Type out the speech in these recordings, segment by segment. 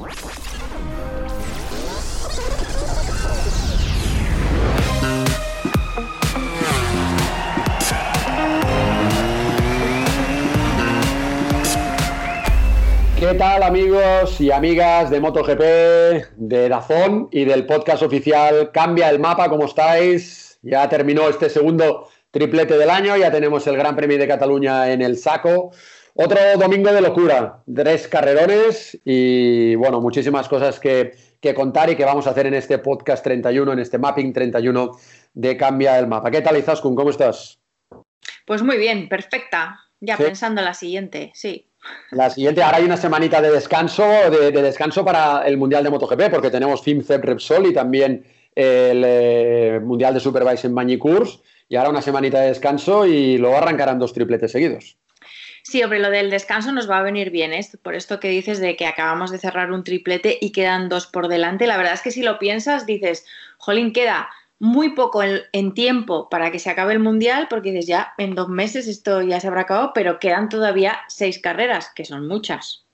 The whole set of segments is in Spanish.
¿Qué tal amigos y amigas de MotoGP, de Dazón y del podcast oficial Cambia el Mapa? ¿Cómo estáis? Ya terminó este segundo triplete del año, ya tenemos el Gran Premio de Cataluña en el saco. Otro domingo de locura, tres carrerones y bueno, muchísimas cosas que, contar y que vamos a hacer en este podcast 31, en este mapping 31 de Cambia el Mapa. ¿Qué tal Izaskun? ¿Cómo estás? Pues muy bien, perfecta. Ya pensando en la siguiente, sí. La siguiente, ahora hay una semanita de descanso, de, descanso para el Mundial de MotoGP, porque tenemos FIMCEP Repsol y también el eh, Mundial de Superbike en Mañicurs, y ahora una semanita de descanso y luego arrancarán dos tripletes seguidos. Sí, hombre, lo del descanso nos va a venir bien, ¿eh? por esto que dices de que acabamos de cerrar un triplete y quedan dos por delante. La verdad es que si lo piensas, dices, jolín, queda muy poco en, tiempo para que se acabe el mundial, porque dices ya en dos meses esto ya se habrá acabado, pero quedan todavía seis carreras, que son muchas.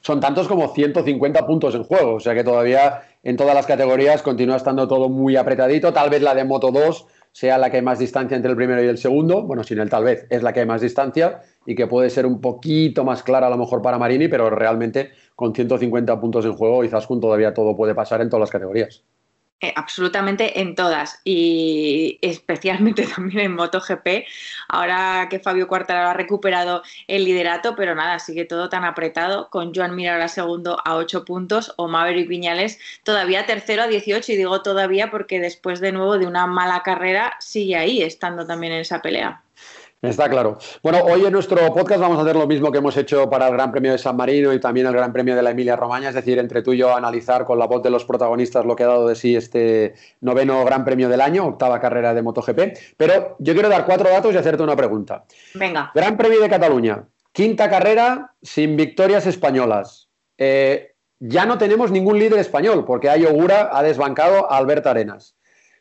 Son tantos como 150 puntos en juego, o sea que todavía en todas las categorías continúa estando todo muy apretadito. Tal vez la de Moto 2 sea la que hay más distancia entre el primero y el segundo, bueno, sin el tal vez, es la que hay más distancia y que puede ser un poquito más clara a lo mejor para Marini, pero realmente con 150 puntos en juego, con todavía todo puede pasar en todas las categorías. Eh, absolutamente en todas y especialmente también en MotoGP. Ahora que Fabio Quartararo ha recuperado el liderato, pero nada, sigue todo tan apretado con Joan Mir ahora segundo a 8 puntos o Maverick Viñales todavía tercero a 18 y digo todavía porque después de nuevo de una mala carrera sigue ahí estando también en esa pelea. Está claro. Bueno, hoy en nuestro podcast vamos a hacer lo mismo que hemos hecho para el Gran Premio de San Marino y también el Gran Premio de la Emilia Romagna, es decir, entre tú y yo analizar con la voz de los protagonistas lo que ha dado de sí este noveno Gran Premio del año, octava carrera de MotoGP. Pero yo quiero dar cuatro datos y hacerte una pregunta. Venga. Gran Premio de Cataluña, quinta carrera sin victorias españolas. Eh, ya no tenemos ningún líder español porque Ayogura ha desbancado a Alberto Arenas.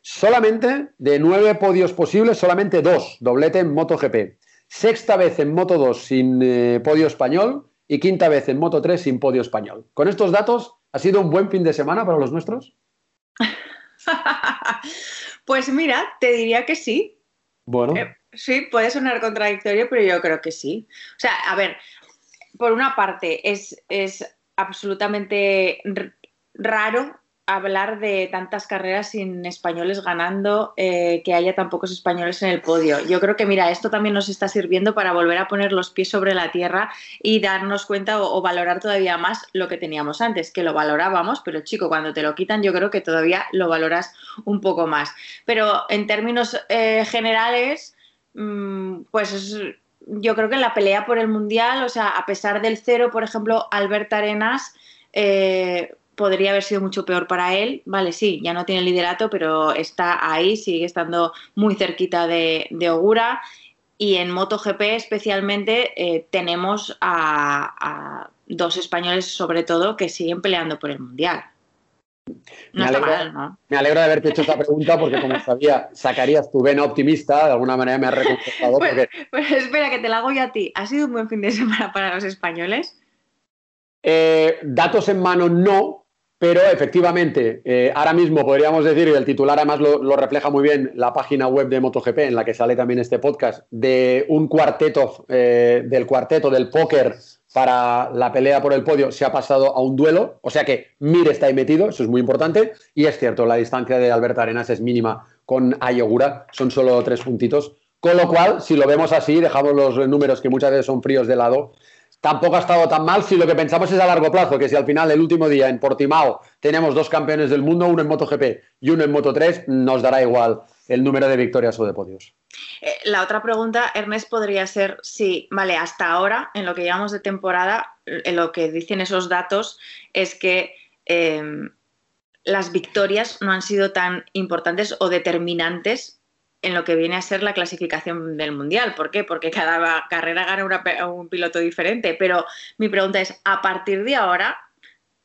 Solamente de nueve podios posibles, solamente dos, doblete en MotoGP. Sexta vez en Moto 2 sin eh, podio español y quinta vez en Moto 3 sin podio español. Con estos datos, ¿ha sido un buen fin de semana para los nuestros? pues mira, te diría que sí. Bueno. Eh, sí, puede sonar contradictorio, pero yo creo que sí. O sea, a ver, por una parte, es, es absolutamente raro hablar de tantas carreras sin españoles ganando, eh, que haya tan pocos españoles en el podio. Yo creo que, mira, esto también nos está sirviendo para volver a poner los pies sobre la tierra y darnos cuenta o, valorar todavía más lo que teníamos antes, que lo valorábamos, pero chico, cuando te lo quitan yo creo que todavía lo valoras un poco más. Pero en términos eh, generales, mm, pues yo creo que en la pelea por el Mundial, o sea, a pesar del cero, por ejemplo, Albert Arenas... Eh, podría haber sido mucho peor para él. Vale, sí, ya no tiene liderato, pero está ahí, sigue estando muy cerquita de, Ogura. Y en MotoGP especialmente eh, tenemos a, dos españoles sobre todo que siguen peleando por el Mundial. No me, alegro, mal, ¿no? me alegro de haberte hecho esta pregunta porque como sabía, sacarías tu vena optimista, de alguna manera me has reconfortado. Pues, pues, espera, que te la hago yo a ti. ¿Ha sido un buen fin de semana para los españoles? Eh, datos en mano no, pero efectivamente, eh, ahora mismo podríamos decir, y el titular además lo, refleja muy bien la página web de MotoGP, en la que sale también este podcast, de un cuarteto, eh, del cuarteto del póker para la pelea por el podio, se ha pasado a un duelo. O sea que Mir está ahí metido, eso es muy importante. Y es cierto, la distancia de Alberto Arenas es mínima con Ayogura, son solo tres puntitos. Con lo cual, si lo vemos así, dejamos los números que muchas veces son fríos de lado tampoco ha estado tan mal si lo que pensamos es a largo plazo, que si al final el último día en Portimao tenemos dos campeones del mundo, uno en MotoGP y uno en Moto3, nos dará igual el número de victorias o de podios. Eh, la otra pregunta, Ernest, podría ser si, vale, hasta ahora, en lo que llevamos de temporada, en lo que dicen esos datos es que em, las victorias no han sido tan importantes o determinantes en lo que viene a ser la clasificación del Mundial. ¿Por qué? Porque cada carrera gana un piloto diferente. Pero mi pregunta es, ¿a partir de ahora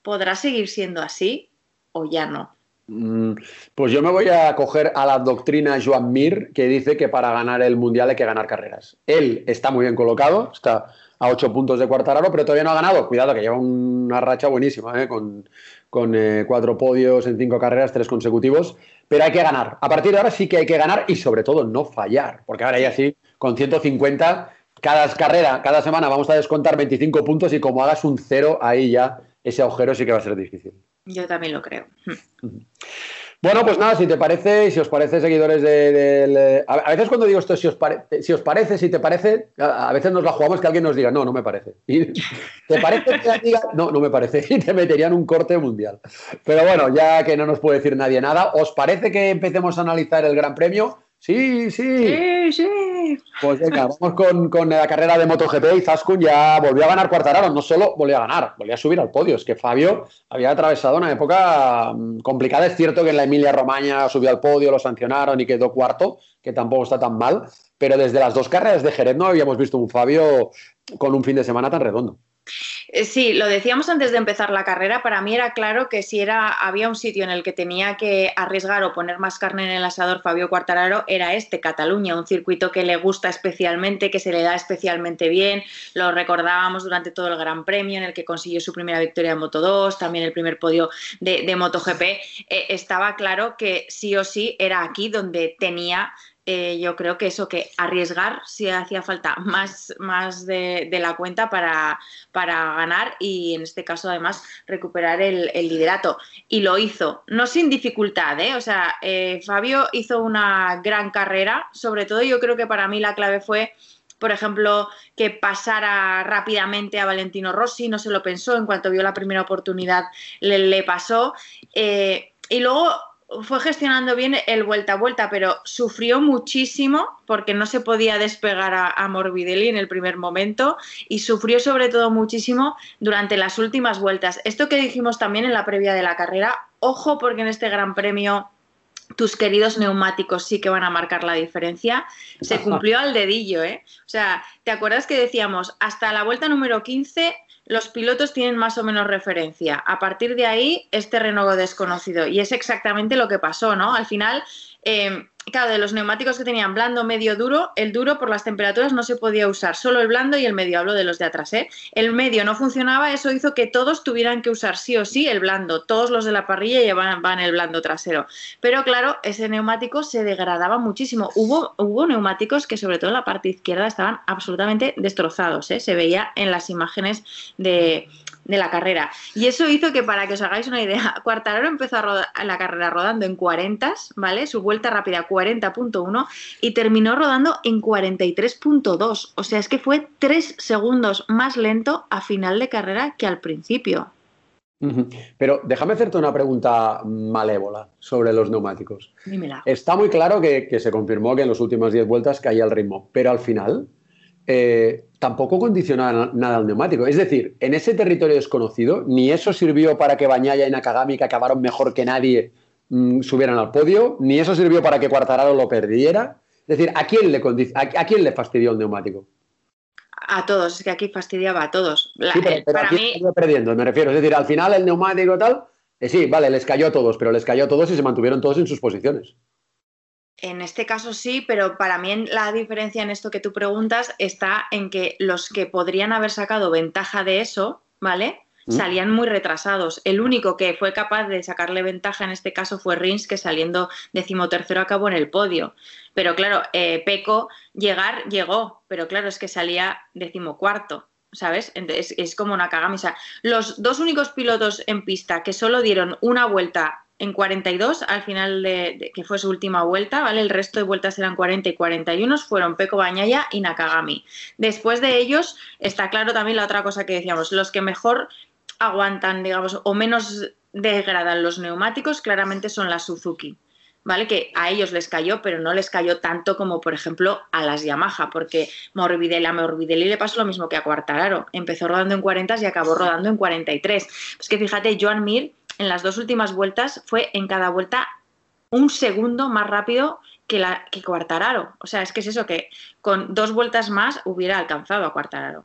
podrá seguir siendo así o ya no? Mm, pues yo me voy a coger a la doctrina Joan Mir, que dice que para ganar el Mundial hay que ganar carreras. Él está muy bien colocado, está a 8 puntos de Cuartararo, pero todavía no ha ganado. Cuidado, que lleva una racha buenísima, ¿eh? con, eh, cuatro podios en cinco carreras, tres consecutivos. Pero hay que ganar. A partir de ahora sí que hay que ganar y sobre todo no fallar, porque ahora ya sí, con 150, cada carrera, cada semana vamos a descontar 25 puntos y como hagas un cero, ahí ya ese agujero sí que va a ser difícil. Yo también lo creo. Bueno, pues nada, si te parece, si os parece, seguidores del. De, a, veces cuando digo esto, si os, si os parece, si te parece, a, veces nos la jugamos que alguien nos diga, no, no me parece. Y te parece que diga, no, no me parece. Y te meterían un corte mundial. Pero bueno, ya que no nos puede decir nadie nada, ¿os parece que empecemos a analizar el Gran Premio? Sí, sí. Sí, sí. Pues venga, vamos con, la carrera de MotoGP y Zaskun ya volvió a ganar Cuartararo. No solo volvió a ganar, volvió a subir al podio. Es que Fabio había atravesado una época mm, complicada. Es cierto que en la Emilia Romagna subió al podio, lo sancionaron y quedó cuarto, que tampoco está tan mal. Pero desde las dos carreras de Jerez no habíamos visto un Fabio con un fin de semana tan redondo. Eh, sí, lo decíamos antes de empezar la carrera, para mí era claro que si era, había un sitio en el que tenía que arriesgar o poner más carne en el asador Fabio Quartararo, era este, Cataluña, un circuito que le gusta especialmente, que se le da especialmente bien, lo recordábamos durante todo el Gran Premio en el que consiguió su primera victoria en Moto 2, también el primer podio de, MotoGP, eh, estaba claro que sí o sí era aquí donde tenía eh, yo creo que eso, que arriesgar si hacía falta más, más de, la cuenta para, para, ganar y en este caso además recuperar el, liderato. Y lo hizo, no sin dificultad, ¿eh? o sea, eh, Fabio hizo una gran carrera, sobre todo yo creo que para mí la clave fue por ejemplo, que pasara rápidamente a Valentino Rossi, no se lo pensó, en cuanto vio la primera oportunidad le, pasó. y luego fue gestionando bien el vuelta a vuelta, pero sufrió muchísimo porque no se podía despegar a, Morbidelli en el primer momento y sufrió sobre todo muchísimo durante las últimas vueltas. Esto que dijimos también en la previa de la carrera, ojo porque en este Gran Premio tus queridos neumáticos sí que van a marcar la diferencia. Se cumplió al dedillo, ¿eh? O sea, ¿te acuerdas que decíamos hasta la vuelta número 15 los pilotos tienen más o menos referencia. A partir de ahí es terreno desconocido y es exactamente lo que pasó, ¿no? Al final, eh, claro, de los neumáticos que tenían blando, medio, duro, el duro por las temperaturas no se podía usar, solo el blando y el medio, hablo de los de atrás, ¿eh? El medio no funcionaba, eso hizo que todos tuvieran que usar sí o sí el blando, todos los de la parrilla llevaban el blando trasero. Pero claro, ese neumático se degradaba muchísimo. Hubo, hubo neumáticos que sobre todo en la parte izquierda estaban absolutamente destrozados, ¿eh? Se veía en las imágenes de, de la carrera. Y eso hizo que, para que os hagáis una idea, Cuartararo empezó a la carrera rodando en 40, ¿vale? Su vuelta rápida 40.1 y terminó rodando en 43.2. O sea, es que fue tres segundos más lento a final de carrera que al principio. Pero déjame hacerte una pregunta malévola sobre los neumáticos. Dímela. Está muy claro que, se confirmó que en las últimas 10 vueltas caía el ritmo, pero al final eh, tampoco condicionaba nada al neumático. Es decir, en ese territorio desconocido, ni eso sirvió para que Bañaya y Nakagami, que acabaron mejor que nadie, mm, subieran al podio, ni eso sirvió para que Cuartararo lo perdiera. Es decir, ¿a quién le, a, quién le fastidió el neumático? A todos, es que aquí fastidiaba a todos. sí, pero, para mí... perdiendo, me refiero. Es decir, al final el neumático tal, eh, sí, vale, les cayó a todos, pero les cayó a todos y se mantuvieron todos en sus posiciones. En este caso sí, pero para mí la diferencia en esto que tú preguntas está en que los que podrían haber sacado ventaja de eso, ¿vale? Mm. Salían muy retrasados. El único que fue capaz de sacarle ventaja en este caso fue Rins, que saliendo decimotercero acabó en el podio. Pero claro, eh, Peco llegar llegó, pero claro, es que salía decimocuarto. ¿Sabes? Entonces es como una cagamisa. Los dos únicos pilotos en pista que solo dieron una vuelta en 42 al final de, que fue su última vuelta, ¿vale? El resto de vueltas eran 40 y 41, fueron Peco Bañaya y Nakagami. Después de ellos está claro también la otra cosa que decíamos, los que mejor aguantan, digamos, o menos degradan los neumáticos, claramente son las Suzuki. ¿Vale? Que a ellos les cayó, pero no les cayó tanto como, por ejemplo, a las Yamaha, porque Morbidelli, a Morbidelli le pasó lo mismo que a Cuartararo. Empezó rodando en 40 y acabó rodando en 43. Pues que fíjate, Joan Mir en las dos últimas vueltas fue en cada vuelta un segundo más rápido que, la, que Cuartararo. O sea, es que es eso, que con dos vueltas más hubiera alcanzado a Cuartararo.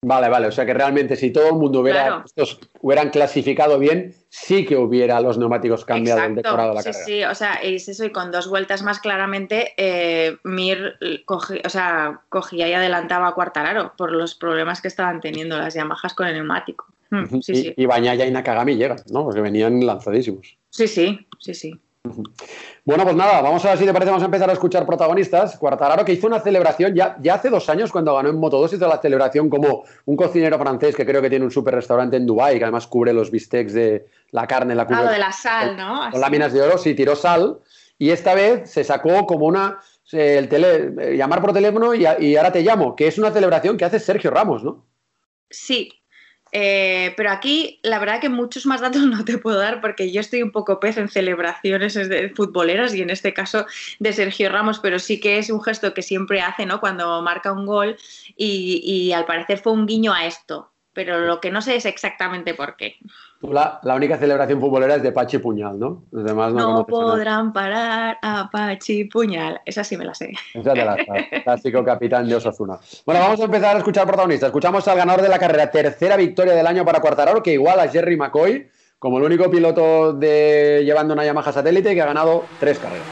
Vale, vale, o sea que realmente si todo el mundo hubiera estos, hubieran clasificado bien, sí que hubiera los neumáticos cambiados el decorado de la sí, carrera. Sí, o sea, es eso, y con dos vueltas más claramente, eh, Mir o sea, cogía y adelantaba a Cuartararo por los problemas que estaban teniendo las Yamahas con el neumático. Mm, sí, y, sí. y Bañaya y Nakagami llegan, ¿no? Porque venían lanzadísimos. Sí, sí, sí, sí. Bueno, pues nada, vamos a ver si te parece, vamos a empezar a escuchar protagonistas. Cuartararo que hizo una celebración ya, ya hace dos años cuando ganó en Moto2, hizo la celebración como un cocinero francés que creo que tiene un super restaurante en Dubái, que además cubre los bistecs de la carne, la cubre. Ah, de la sal, ¿no? Con láminas de oro, sí, tiró sal. Y esta vez se sacó como una. El tele, eh, llamar por teléfono y, y ahora te llamo, que es una celebración que hace Sergio Ramos, ¿no? Sí, eh, pero aquí, la verdad que muchos más datos no te puedo dar porque yo estoy un poco pez en celebraciones de futboleras y en este caso de Sergio Ramos, pero sí que es un gesto que siempre hace, ¿no? Cuando marca un gol y, y al parecer fue un guiño a esto, pero lo que no sé es exactamente por qué. La, la, única celebración futbolera es de Pachi Puñal, ¿no? Los demás no, no podrán parar a Pachi Puñal. Esa sí me la sé. Esa te la Clásico capitán de Osasuna. Bueno, vamos a empezar a escuchar protagonistas. Escuchamos al ganador de la carrera, tercera victoria del año para Cuartararo, que igual a Jerry McCoy, como el único piloto de llevando una Yamaha satélite que ha ganado tres carreras.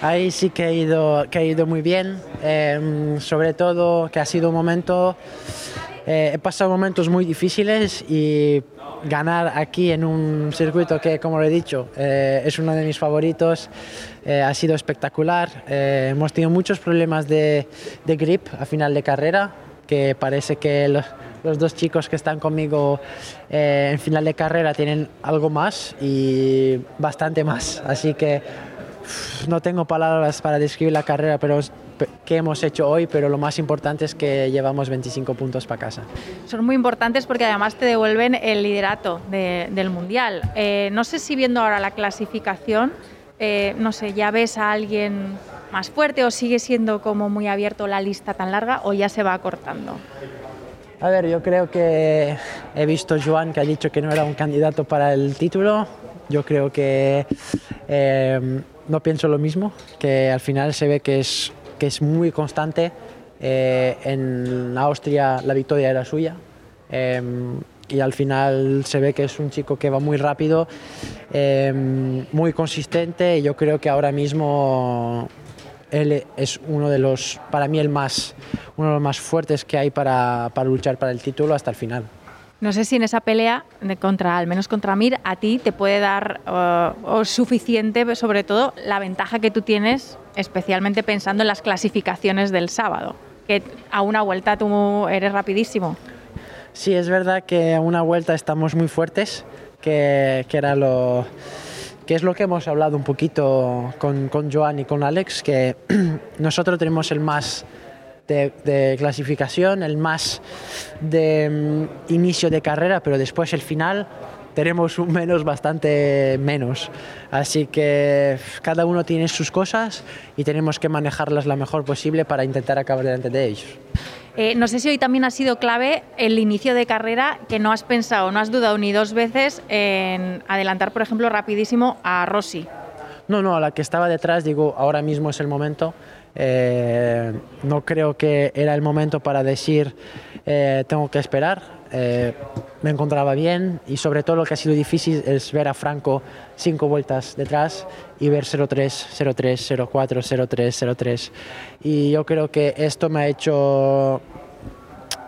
Ahí sí que ha ido, que ha ido muy bien, em, sobre todo que ha sido un momento eh, he pasado momentos muy difíciles y ganar aquí en un circuito que, como lo he dicho, eh, es uno de mis favoritos, eh, ha sido espectacular. hemos tenido muchos problemas de, de, grip a final de carrera, que parece que los, los dos chicos que están conmigo en final de carrera tienen algo más y bastante más. Así que no tengo palabras para describir la carrera, pero que hemos hecho hoy, pero lo más importante es que llevamos 25 puntos para casa. Son muy importantes porque además te devuelven el liderato del Mundial. Eh, no sé si viendo ahora la clasificación, eh, no sé, ya ves a alguien más fuerte o sigue siendo como muy abierto la lista tan larga o ya se va acortando. A ver, yo creo que he visto Joan que ha dicho que no era un candidato para el título. Yo creo que eh, no pienso lo mismo, que al final se ve que es que es muy constante. Eh, en Austria la victoria era suya. Em, y al final se ve que es un chico que va muy rápido, em, muy consistente y yo creo que ahora mismo él es uno de los, para mí el más, uno de los más fuertes que hay para, para luchar para el título hasta el final. No sé si en esa pelea, de contra, al menos contra Mir, a ti te puede dar o suficiente, sobre todo, la ventaja que tú tienes, especialmente pensando en las clasificaciones del sábado, que a una vuelta tú eres rapidísimo. Sí, es verdad que a una vuelta estamos muy fuertes, que, que era lo que es lo que hemos hablado un poquito con, con Joan y con Alex, que nosotros tenemos el más de, clasificación, el más de mm, inicio de carrera, pero después el final tenemos un menos bastante menos. Así que cada uno tiene sus cosas y tenemos que manejarlas lo mejor posible para intentar acabar delante de ellos. Eh, no sé si hoy también ha sido clave el inicio de carrera, que no has pensado, no has dudado ni dos veces en adelantar, por ejemplo, rapidísimo a Rossi. No, no, a la que estaba detrás, digo, ahora mismo es el momento. Eh, no creo que era el momento para decir eh, tengo que esperar. Eh, me encontraba bien y sobre todo lo que ha sido difícil es ver a Franco cinco vueltas detrás y ver 0-3, 0-3, 0-4, 0-3, 0-3. Y yo creo que esto me ha hecho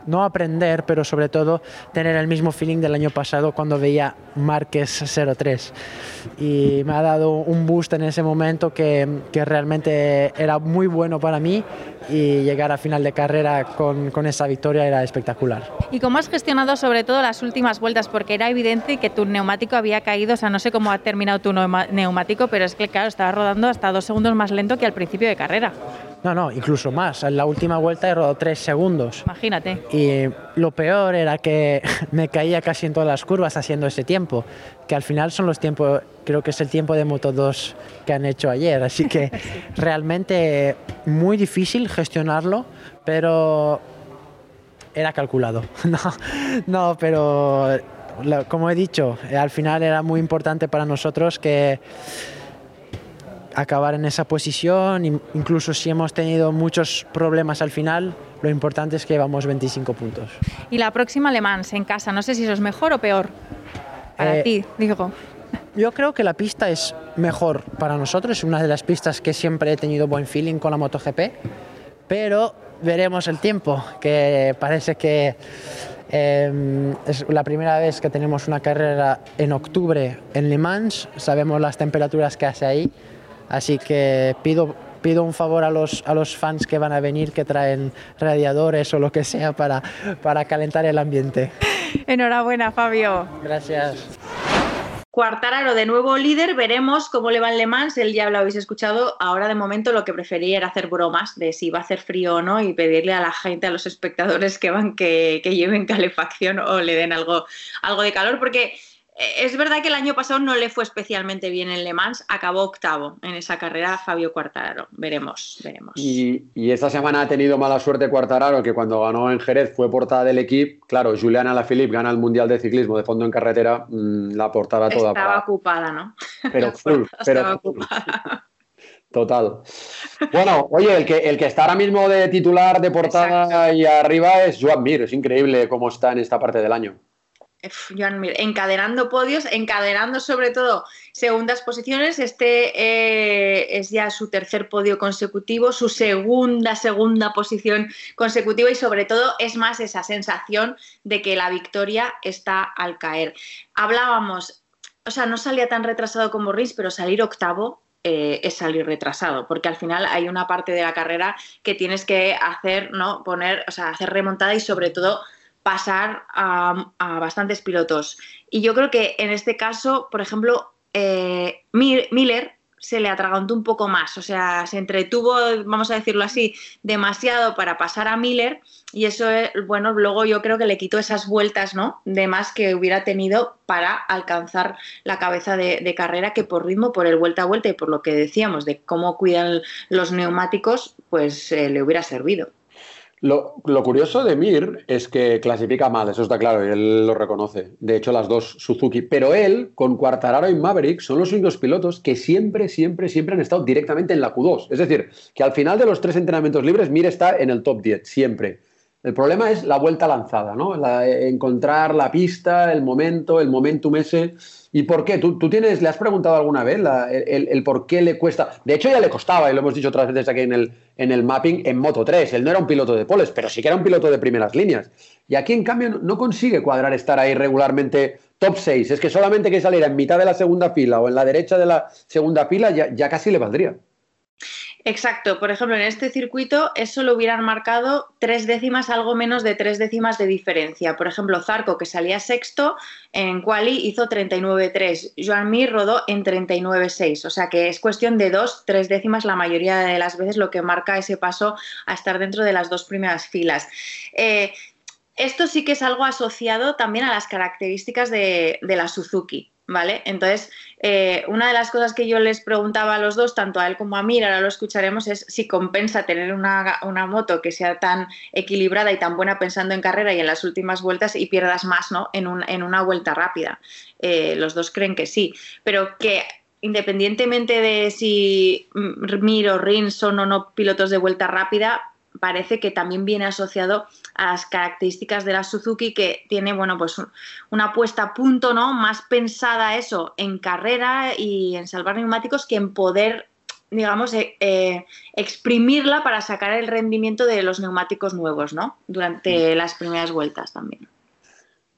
no aprender, pero sobre todo tener el mismo feeling del año pasado cuando veía Márquez 03. Y me ha dado un boost en ese momento que, que realmente era muy bueno para mí y llegar a final de carrera con, con, esa victoria era espectacular. ¿Y cómo has gestionado sobre todo las últimas vueltas? Porque era evidente que tu neumático había caído, o sea, no sé cómo ha terminado tu neumático, pero es que claro, estaba rodando hasta dos segundos más lento que al principio de carrera. No, no, incluso más. En la última vuelta he rodado tres segundos. Imagínate. Y lo peor era que me caía casi en todas las curvas haciendo ese tiempo, que al final son los tiempos, creo que es el tiempo de Moto 2 que han hecho ayer. Así que realmente muy difícil gestionarlo, pero era calculado. No, no pero como he dicho, al final era muy importante para nosotros que acabar en esa posición, incluso si hemos tenido muchos problemas al final, lo importante es que llevamos 25 puntos. Y la próxima Le Mans en casa, no sé si eso es mejor o peor. Para Eh, ti, digo. Yo creo que la pista es mejor para nosotros, es una de las pistas que siempre he tenido buen feeling con la MotoGP, pero veremos el tiempo, que parece que eh, es la primera vez que tenemos una carrera en octubre en Le Mans, sabemos las temperaturas que hace ahí, así que pido, pido un favor a los, a los fans que van a venir que traen radiadores o lo que sea para, para calentar el ambiente. Enhorabuena, Fabio. Gracias. Cuartararo de nuevo líder, veremos cómo le va en Le Mans, él ya lo habéis escuchado, ahora de momento lo que prefería era hacer bromas de si va a hacer frío o no y pedirle a la gente, a los espectadores que van que, que lleven calefacción o le den algo, algo de calor, porque es verdad que el año pasado no le fue especialmente bien en Le Mans, acabó octavo en esa carrera Fabio Cuartararo, veremos, veremos. Y, y esta semana ha tenido mala suerte Cuartararo, que cuando ganó en Jerez ffue portada del equipo. Claro, Julián Alaphilippe gana el Mundial de Ciclismo de fondo en carretera, mm, la portada toda Estaba para- ocupada, ¿no? pero full, pero estaba full. ocupada. Total. Bueno, oye, el que, el que está ahora mismo de titular de portada y arriba es Joan Mir. Es increíble cómo está en esta parte del año. Encadenando podios, encadenando sobre todo segundas posiciones. Este eh, es ya su tercer podio consecutivo, su segunda, segunda posición consecutiva y sobre todo es más esa sensación de que la victoria está al caer. Hablábamos, o sea, no salía tan retrasado como Rins, pero salir octavo eh, es salir retrasado, porque al final hay una parte de la carrera que tienes que hacer, ¿no? Poner, o sea, hacer remontada y sobre todo pasar a, bastantes pilotos. Y yo creo que en este caso, por ejemplo, eh, Mi- Miller se le atragantó un poco más, o sea, se entretuvo, vamos a decirlo así, demasiado para pasar a Miller y eso, eh, bueno, luego yo creo que le quitó esas vueltas, ¿no? De más que hubiera tenido para alcanzar la cabeza de, de carrera que por ritmo, por el vuelta a vuelta y por lo que decíamos de cómo cuidan los neumáticos, pues eh, le hubiera servido. Lo, lo curioso de Mir es que clasifica mal, eso está claro, y él lo reconoce. De hecho, las dos Suzuki. Pero él, con Quartararo y Maverick, son los únicos pilotos que siempre, siempre, siempre han estado directamente en la Q2. Es decir, que al final de los tres entrenamientos libres, Mir está en el top 10, siempre. El problema es la vuelta lanzada, ¿no? La- encontrar la pista, el momento, el momentum ese. ¿Y por qué? ¿Tú, tienes, le has preguntado alguna vez la- el, por qué le cuesta? De hecho, ya le costaba, y lo hemos dicho otras veces aquí en el, en el mapping, en Moto 3. Él no era un piloto de poles, pero sí que era un piloto de primeras líneas. Y aquí, en cambio, no, no consigue cuadrar estar ahí regularmente top 6. Es que solamente que saliera en mitad de la segunda fila o en la derecha de la segunda fila ya, ya casi le valdría. Exacto, por ejemplo, en este circuito eso lo hubieran marcado tres décimas, algo menos de tres décimas de diferencia. Por ejemplo, Zarco, que salía sexto en quali, hizo 39.3. Joan Mir rodó en 39.6. O sea que es cuestión de dos, tres décimas la mayoría de las veces lo que marca ese paso a estar dentro de las dos primeras filas. Eh, esto sí que es algo asociado también a las características de, de la Suzuki. ¿Vale? Entonces, eh, una de las cosas que yo les preguntaba a los dos, tanto a él como a mí, ahora lo escucharemos, es si compensa tener una, una, moto que sea tan equilibrada y tan buena pensando en carrera y en las últimas vueltas y pierdas más ¿no? en, en una vuelta rápida. Eh, los dos creen que sí, pero que independientemente de si Mir o Rins son o no pilotos de vuelta rápida, parece que también viene asociado a las características de la Suzuki que tiene, bueno, pues una puesta a punto, ¿no? Más pensada eso en carrera y en salvar neumáticos que en poder, digamos, eh, eh, exprimirla para sacar el rendimiento de los neumáticos nuevos, ¿no? Durante las primeras vueltas también.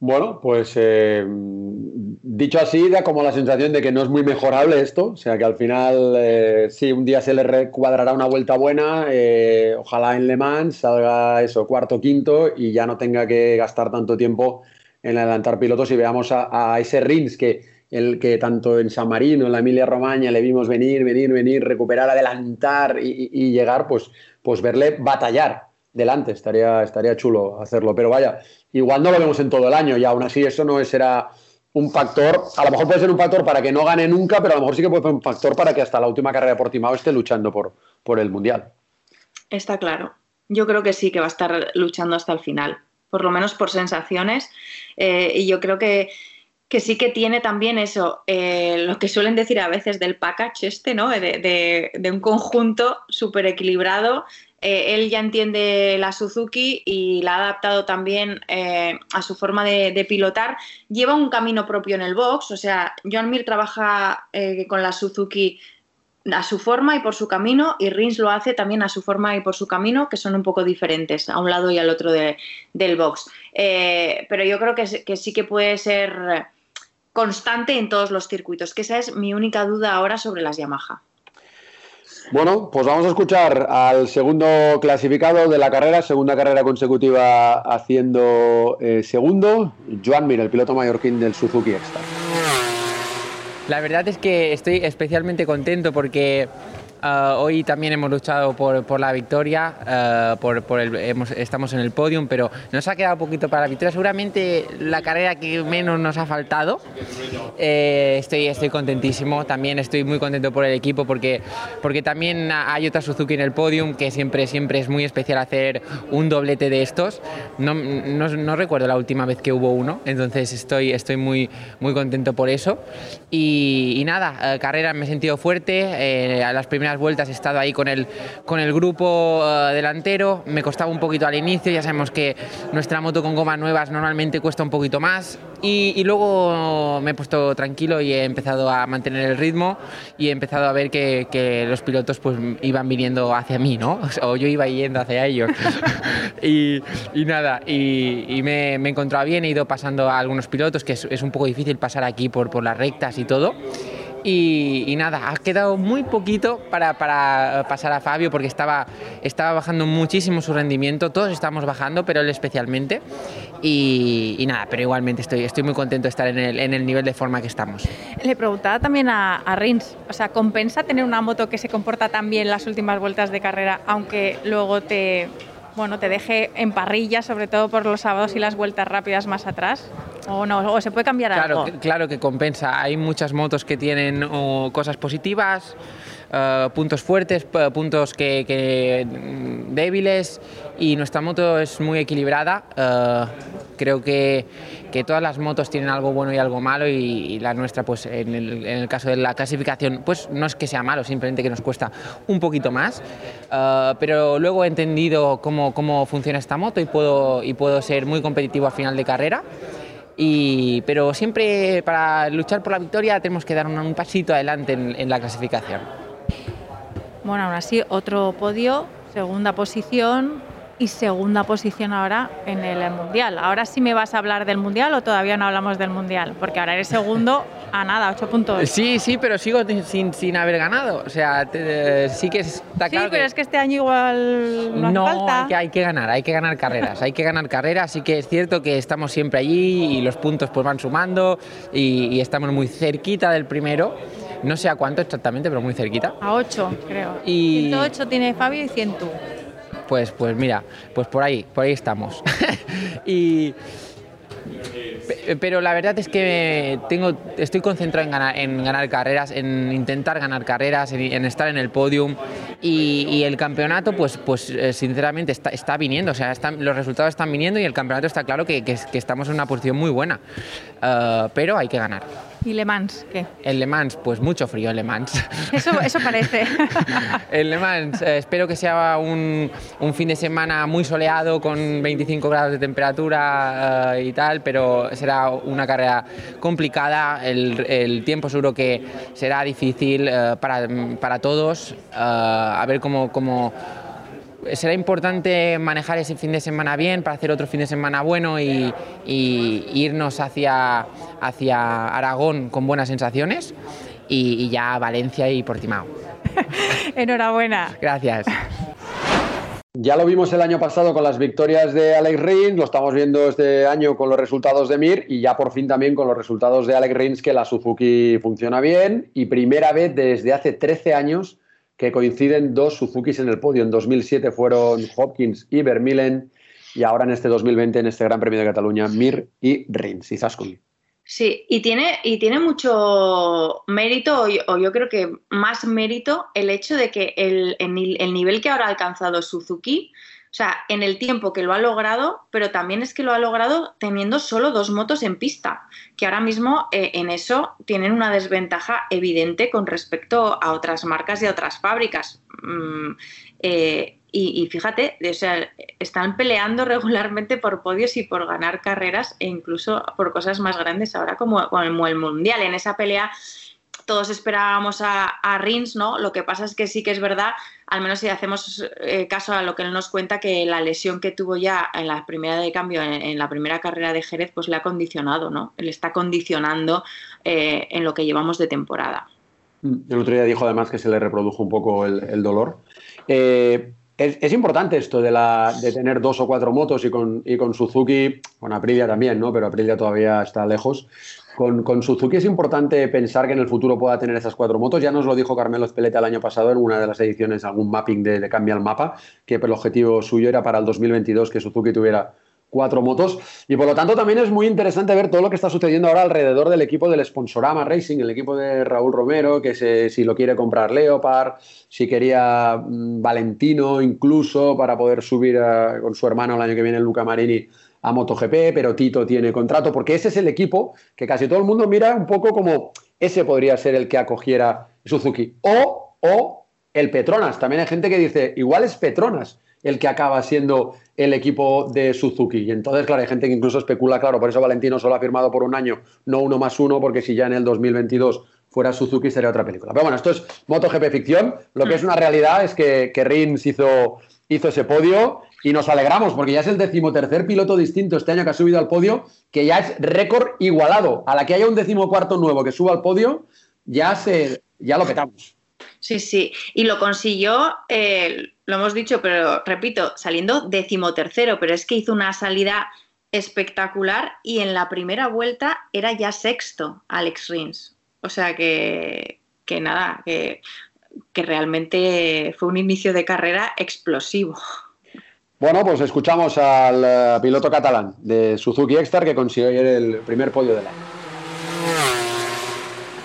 Bueno, pues eh, dicho así, da como la sensación de que no es muy mejorable esto, o sea que al final eh, sí, un día se le recuadrará una vuelta buena, eh, ojalá en Le Mans salga eso, cuarto, quinto y ya no tenga que gastar tanto tiempo en adelantar pilotos y veamos a, ese Rins que, el que tanto en San Marino, en la Emilia Romagna le vimos venir, venir, venir, recuperar, adelantar y, y, y llegar, pues, pues verle batallar delante, estaría, estaría chulo hacerlo, pero vaya, igual no lo vemos en todo el año y aún así eso no será un factor, a lo mejor puede ser un factor para que no gane nunca, pero a lo mejor sí que puede ser un factor para que hasta la última carrera de Portimao esté luchando por, por el Mundial. Está claro. Yo creo que sí, que va a estar luchando hasta el final, por lo menos por sensaciones. Eh, y yo creo que, que sí que tiene también eso, eh, lo que suelen decir a veces del package este, ¿no? De, un conjunto súper equilibrado. Eh, él ya entiende la Suzuki y la ha adaptado también eh, a su forma de, pilotar. Lleva un camino propio en el box, o sea, Joan Mir trabaja con la Suzuki a su forma y por su camino y Rins lo hace también a su forma y por su camino, que son un poco diferentes a un lado y al otro del box. Eh, pero yo creo que, sí que puede ser constante en todos los circuitos, que esa es mi única duda ahora sobre las Yamaha. Bueno, pues vamos a escuchar al segundo clasificado de la carrera, segunda carrera consecutiva haciendo eh, segundo, Joan Mir, el piloto mallorquín del Suzuki Extra. La verdad es que estoy especialmente contento porque Ah, hoy también hemos luchado por, la victoria, ah, por, estamos en el podium, pero nos ha quedado poquito para la victoria. Seguramente la carrera que menos nos ha faltado. Eh, estoy, estoy contentísimo, también estoy muy contento por el equipo porque, porque también hay otra Suzuki en el podium que siempre, siempre es muy especial hacer un doblete de estos. No, no, recuerdo la última vez que hubo uno, entonces estoy, estoy muy, muy contento por eso. Y, nada, eh, carrera me he sentido fuerte, eh, a las primeras vueltas he estado ahí con el, con el grupo eh, delantero, me costaba un poquito al inicio, ya sabemos que nuestra moto con gomas nuevas normalmente cuesta un poquito más y, luego me he puesto tranquilo y he empezado a mantener el ritmo y he empezado a ver que, que los pilotos pues iban viniendo hacia mí, ¿no? O yo iba yendo hacia ellos. y, y, nada, y, me, me, he encontrado bien, he ido pasando a algunos pilotos, que es, es un poco difícil pasar aquí por, por las rectas y todo. Y, nada, ha quedado muy poquito para, pasar a Fabio porque estaba, estaba bajando muchísimo su rendimiento, todos estamos bajando, pero él especialmente. Y, nada, pero igualmente estoy, estoy muy contento de estar en el, en el nivel de forma que estamos. Le preguntaba también a, a Rins, o sea, ¿compensa tener una moto que se comporta tan bien las últimas vueltas de carrera, aunque luego te, bueno, te deje en parrilla, sobre todo por los sábados y las vueltas rápidas más atrás? ¿O no? ¿O se puede cambiar algo? Que, claro que compensa. Hay muchas motos que tienen cosas positivas, eh, puntos fuertes, puntos que, mm, débiles y nuestra moto es muy equilibrada. Eh, creo que, que, todas las motos tienen algo bueno y algo malo y, la nuestra, pues en el, en el, caso de la clasificación, pues no es que sea malo, simplemente que nos cuesta un poquito más. Eh, pero luego he entendido cómo, cómo funciona esta moto y puedo, y puedo ser muy competitivo al final de carrera. Y, pero siempre para luchar por la victoria tenemos que dar un, pasito adelante en, la clasificación. Bueno, aún así, otro podio, segunda posición y segunda posición ahora en el Mundial. Ahora sí me vas a hablar del Mundial o todavía no hablamos del Mundial, porque ahora eres segundo a nada, ocho puntos. Sí, sí, pero sigo sin, sin haber ganado. O sea, sí que está claro. Sí, pero es que este año igual no, no falta. Hay, que, hay que ganar, hay que ganar carreras, hay que ganar carreras. Así que es cierto que estamos siempre allí y los puntos pues van sumando y, estamos muy cerquita del primero. No sé a cuánto exactamente, pero muy cerquita. A 8, creo. Y... 108 tiene Fabio y 100 tú. Pues, pues mira, pues por ahí, por ahí estamos. y, pero la verdad es que tengo, estoy concentrado en ganar, en ganar carreras, en intentar ganar carreras, en, estar en el podium y, el campeonato, pues, pues eh, sinceramente está, está viniendo, o sea, los resultados están viniendo y el campeonato está claro que, que, estamos en una posición muy buena, uh, pero hay que ganar. ¿Y Le Mans qué? En Le Mans, pues mucho frío en Le Mans. Eso, eso parece. en Le Mans, eh, espero que sea un, un, fin de semana muy soleado con 25 grados de temperatura uh, y tal, pero será una carrera complicada, el, el tiempo seguro que será difícil uh, para, para, todos, a ver cómo, cómo será importante manejar ese fin de semana bien para hacer otro fin de semana bueno y, irnos hacia, hacia Aragón con buenas sensaciones y, ya Valencia y Portimao. Enhorabuena. Gracias. Ya lo vimos el año pasado con las victorias de Alex Rins, lo estamos viendo este año con los resultados de Mir y ya por fin también con los resultados de Alex Rins que la Suzuki funciona bien y primera vez desde hace 13 años que coinciden dos Suzukis en el podio. En 2007 fueron Hopkins y Vermeulen y ahora en este 2020, en este Gran Premio de Cataluña, Mir y Rins y Zaskoli. Sí, y tiene, y tiene mucho mérito, o yo, creo que más mérito, el hecho de que el, el, nivel que ahora ha alcanzado Suzuki O sea, en el tiempo que lo ha logrado, pero también es que lo ha logrado teniendo solo dos motos en pista, que ahora mismo eh, en eso tienen una desventaja evidente con respecto a otras marcas y a otras fábricas. Mm, eh, y, fíjate, o sea, están peleando regularmente por podios y por ganar carreras e incluso por cosas más grandes ahora como, como el Mundial. En esa pelea todos esperábamos a, Rins, ¿no? Lo que pasa es que sí que es verdad, al menos si hacemos eh, caso a lo que él nos cuenta, que la lesión que tuvo ya en la primera de cambio, en, la primera carrera de Jerez, pues le ha condicionado, ¿no? Le está condicionando eh, en lo que llevamos de temporada. Mm, el otro día dijo además que se le reprodujo un poco el, dolor. Eh, es, importante esto de, la, de tener dos o cuatro motos y con, y con Suzuki, con Aprilia también, ¿no? Pero Aprilia todavía está lejos. Con, Suzuki es importante pensar que en el futuro pueda tener esas cuatro motos. Ya nos lo dijo Carmelo Espeleta el año pasado en una de las ediciones, algún mapping de, de Cambia el Mapa, que el objetivo suyo era para el 2022 que Suzuki tuviera cuatro motos. Y por lo tanto también es muy interesante ver todo lo que está sucediendo ahora alrededor del equipo del Sponsorama Racing, el equipo de Raúl Romero, que si lo quiere comprar Leopard, si quería mm, Valentino incluso para poder subir con su hermano el año que viene, Luca Marini, a MotoGP, pero Tito tiene contrato, porque ese es el equipo que casi todo el mundo mira un poco como ese podría ser el que acogiera Suzuki. O, o el Petronas. También hay gente que dice, igual es Petronas el que acaba siendo el equipo de Suzuki. Y entonces, claro, hay gente que incluso especula, claro, por eso Valentino solo ha firmado por un año, no uno más uno, porque si ya en el 2022 fuera Suzuki sería otra película. Pero bueno, esto es MotoGP ficción. Lo que es una realidad es que, que Rins hizo, hizo ese podio y nos alegramos porque ya es el decimotercer piloto distinto este año que ha subido al podio, que ya es récord igualado. A la que haya un decimocuarto nuevo que suba al podio, ya, se, ya lo petamos. Sí, sí, y lo consiguió, eh, lo hemos dicho, pero repito, saliendo decimotercero, pero es que hizo una salida espectacular y en la primera vuelta era ya sexto Alex Rins. O sea que, que nada, que, que realmente fue un inicio de carrera explosivo. Bueno, pues escuchamos al eh, piloto catalán de Suzuki Extar que consiguió el primer podio del año.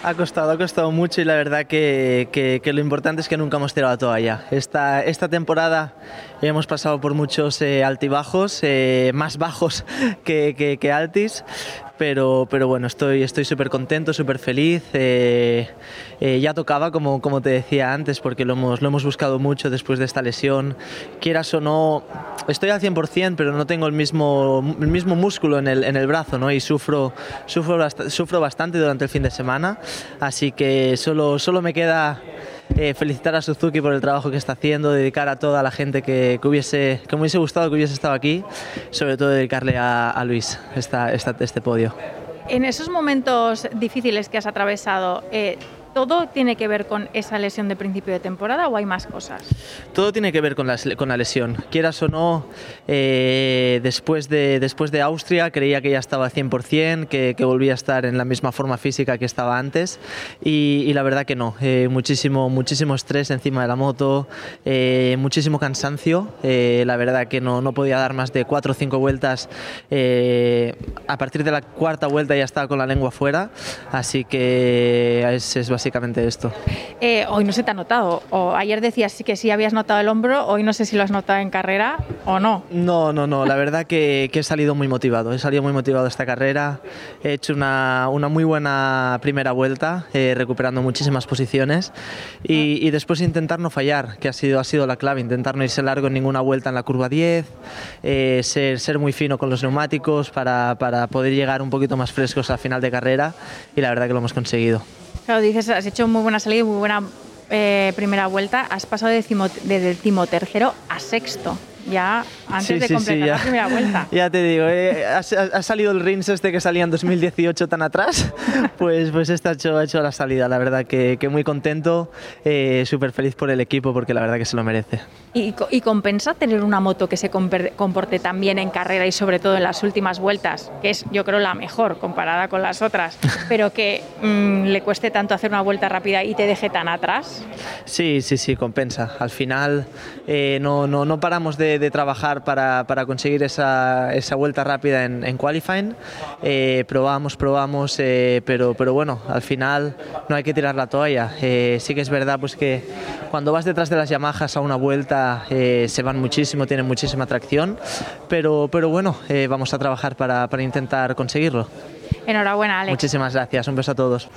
Ha costado, ha costado mucho y la verdad que, lo importante es que nunca hemos tirado la toalla. Esta, esta temporada hemos pasado por muchos eh, altibajos, eh, más bajos que, que, altis, pero, pero bueno, estoy súper contento, súper feliz. Eh, eh, ya tocaba, como, como te decía antes, porque lo hemos, lo hemos buscado mucho después de esta lesión. Quieras o no, estoy al 100%, pero no tengo el mismo, el mismo músculo en el, en el brazo, ¿no? Y sufro, sufro, sufro bastante durante el fin de semana, así que solo, solo me queda eh, felicitar a Suzuki por el trabajo que está haciendo, dedicar a toda la gente que, hubiese, que me hubiese gustado que hubiese estado aquí, sobre todo dedicarle a, Luis esta, este podio. En esos momentos difíciles que has atravesado, eh, ¿Todo tiene que ver con esa lesión de principio de temporada o hay más cosas? Todo tiene que ver con la, con la lesión. Quieras o no, eh, después, de, después de Austria creía que ya estaba al 100%, que, que, volvía a estar en la misma forma física que estaba antes y, la verdad que no. Eh, muchísimo, muchísimo estrés encima de la moto, eh, muchísimo cansancio. la verdad que no, no podía dar más de 4 o 5 vueltas. a partir de la cuarta vuelta ya estaba con la lengua fuera, así que es, es básicamente básicamente esto. Eh, hoy no se te ha notado. O ayer decías que sí habías notado el hombro, hoy no sé si lo has notado en carrera o no. No, no, no. La verdad que, he salido muy motivado. He salido muy motivado esta carrera. He hecho una, una muy buena primera vuelta, eh, recuperando muchísimas posiciones. Y, después intentar no fallar, que ha sido, ha sido la clave. Intentar no irse largo en ninguna vuelta en la curva 10. Eh, ser, ser muy fino con los neumáticos para, para poder llegar un poquito más frescos al final de carrera. Y la verdad que lo hemos conseguido. Claro, dices, has hecho muy buena salida y muy buena eh, primera vuelta, has pasado de, de decimotercero a sexto ya antes de completar la primera vuelta. Ya te digo, eh, ha, salido el Rins este que salía en 2018 tan atrás, pues, pues este ha hecho, ha hecho la salida, la verdad que, que muy contento, eh, súper feliz por el equipo porque la verdad que se lo merece. ¿Y, ¿Y, compensa tener una moto que se comporte tan bien en carrera y sobre todo en las últimas vueltas, que es yo creo la mejor comparada con las otras, pero que mm, le cueste tanto hacer una vuelta rápida y te deje tan atrás? Sí, sí, sí, compensa. Al final eh, no, no, no paramos de de, trabajar para, para conseguir esa, esa, vuelta rápida en, en qualifying. Eh, probamos, probamos, eh, pero, pero bueno, al final no hay que tirar la toalla. Eh, sí que es verdad pues que cuando vas detrás de las Yamahas a una vuelta se van muchísimo, tienen muchísima tracción, pero, pero bueno, vamos a trabajar para, para intentar conseguirlo. Enhorabuena, Alex. Muchísimas gracias, un beso a todos.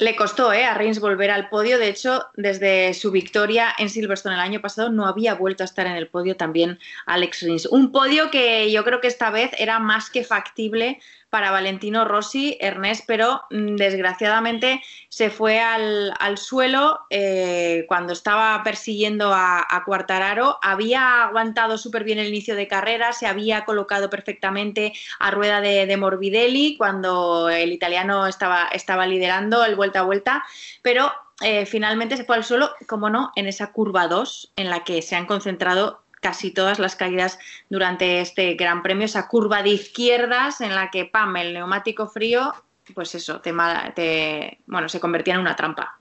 Le costó ¿eh? a Reigns volver al podio. De hecho, desde su victoria en Silverstone el año pasado no había vuelto a estar en el podio también Alex Rins. Un podio que yo creo que esta vez era más que factible para Valentino Rossi, Ernest, pero mm, desgraciadamente se fue al, suelo eh, cuando estaba persiguiendo a, a Quartararo. Había aguantado súper bien el inicio de carrera, se había colocado perfectamente a rueda de, Morbidelli cuando el italiano estaba, estaba liderando el vuelta a vuelta, pero eh, finalmente se fue al suelo, como no, en esa curva 2 en la que se han concentrado casi todas las caídas durante este Gran Premio, esa curva de izquierdas en la que, pam, el neumático frío, pues eso, te, bueno, se convertía en una trampa.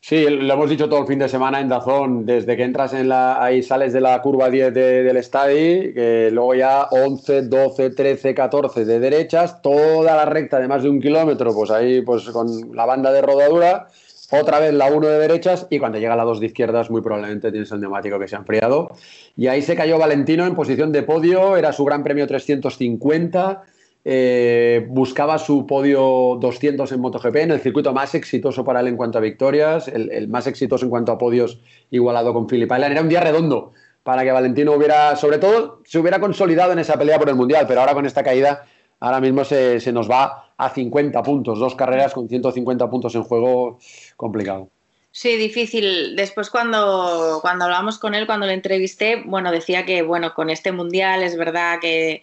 Sí, lo hemos dicho todo el fin de semana en Dazón, desde que entras en la, ahí sales de la curva 10 del estadio, que luego ya 11, 12, 13, 14 de derechas, toda la recta de más de un kilómetro, pues ahí pues con la banda de rodadura, otra vez la 1 de derechas y cuando llega la 2 de izquierdas muy probablemente tienes el neumático que se ha enfriado. Y ahí se cayó Valentino en posición de podio, era su gran premio 350, eh, buscaba su podio 200 en MotoGP, en el circuito más exitoso para él en cuanto a victorias, el, más exitoso en cuanto a podios igualado con Philip Island. Era un día redondo para que Valentino hubiera, sobre todo, se hubiera consolidado en esa pelea por el Mundial, pero ahora con esta caída, ahora mismo se, se nos va a 50 puntos, dos carreras con 150 puntos en juego, complicado. Sí, difícil. Después cuando, cuando hablamos con él, cuando le entrevisté, bueno, decía que bueno, con este mundial es verdad que,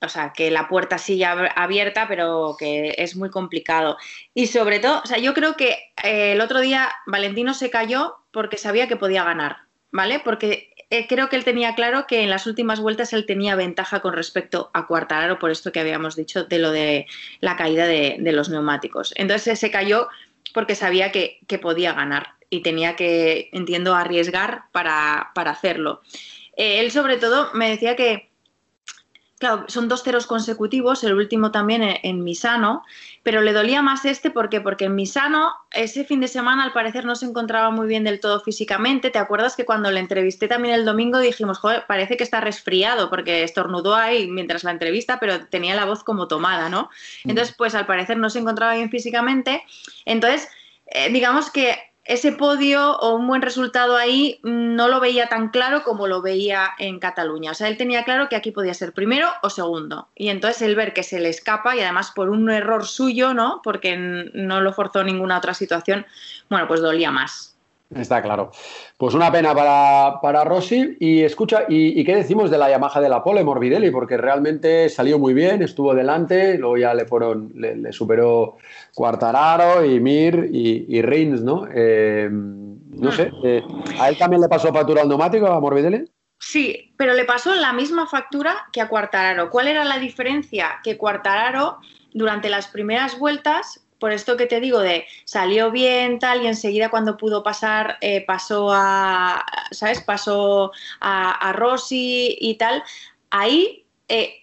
o sea, que la puerta sigue abierta, pero que es muy complicado. Y sobre todo, o sea, yo creo que eh, el otro día Valentino se cayó porque sabía que podía ganar, ¿vale? Porque eh, creo que él tenía claro que en las últimas vueltas él tenía ventaja con respecto a Cuartararo, por esto que habíamos dicho de lo de la caída de, los neumáticos. Entonces se cayó porque sabía que, podía ganar y tenía que, entiendo, arriesgar para, hacerlo. Eh, él sobre todo me decía que claro, son dos ceros consecutivos, el último también en, Misano, pero le dolía más este porque, porque en Misano ese fin de semana al parecer no se encontraba muy bien del todo físicamente. ¿Te acuerdas que cuando le entrevisté también el domingo dijimos, joder, parece que está resfriado porque estornudó ahí mientras la entrevista, pero tenía la voz como tomada, ¿no? Mm. Entonces, pues al parecer no se encontraba bien físicamente. Entonces, eh, digamos que ese podio o un buen resultado ahí no lo veía tan claro como lo veía en Cataluña. O sea, él tenía claro que aquí podía ser primero o segundo. Y entonces el ver que se le escapa y además por un error suyo, ¿no? Porque no lo forzó ninguna otra situación, bueno, pues dolía más. Está claro. Pues una pena para, para Rossi. Y escucha, ¿y, qué decimos de la Yamaha de la Pole, Morbidelli? Porque realmente salió muy bien, estuvo delante, luego ya le fueron, le, superó Cuartararo y Mir y, y Reigns, ¿no? Eh, no sé, eh, ¿a él también le pasó factura al neumático a Morbidelli? Sí, pero le pasó la misma factura que a Cuartararo. ¿Cuál era la diferencia? Que Cuartararo durante las primeras vueltas por esto que te digo de salió bien tal y enseguida cuando pudo pasar eh, pasó a, ¿sabes? Pasó a, Rossi y tal. Ahí eh,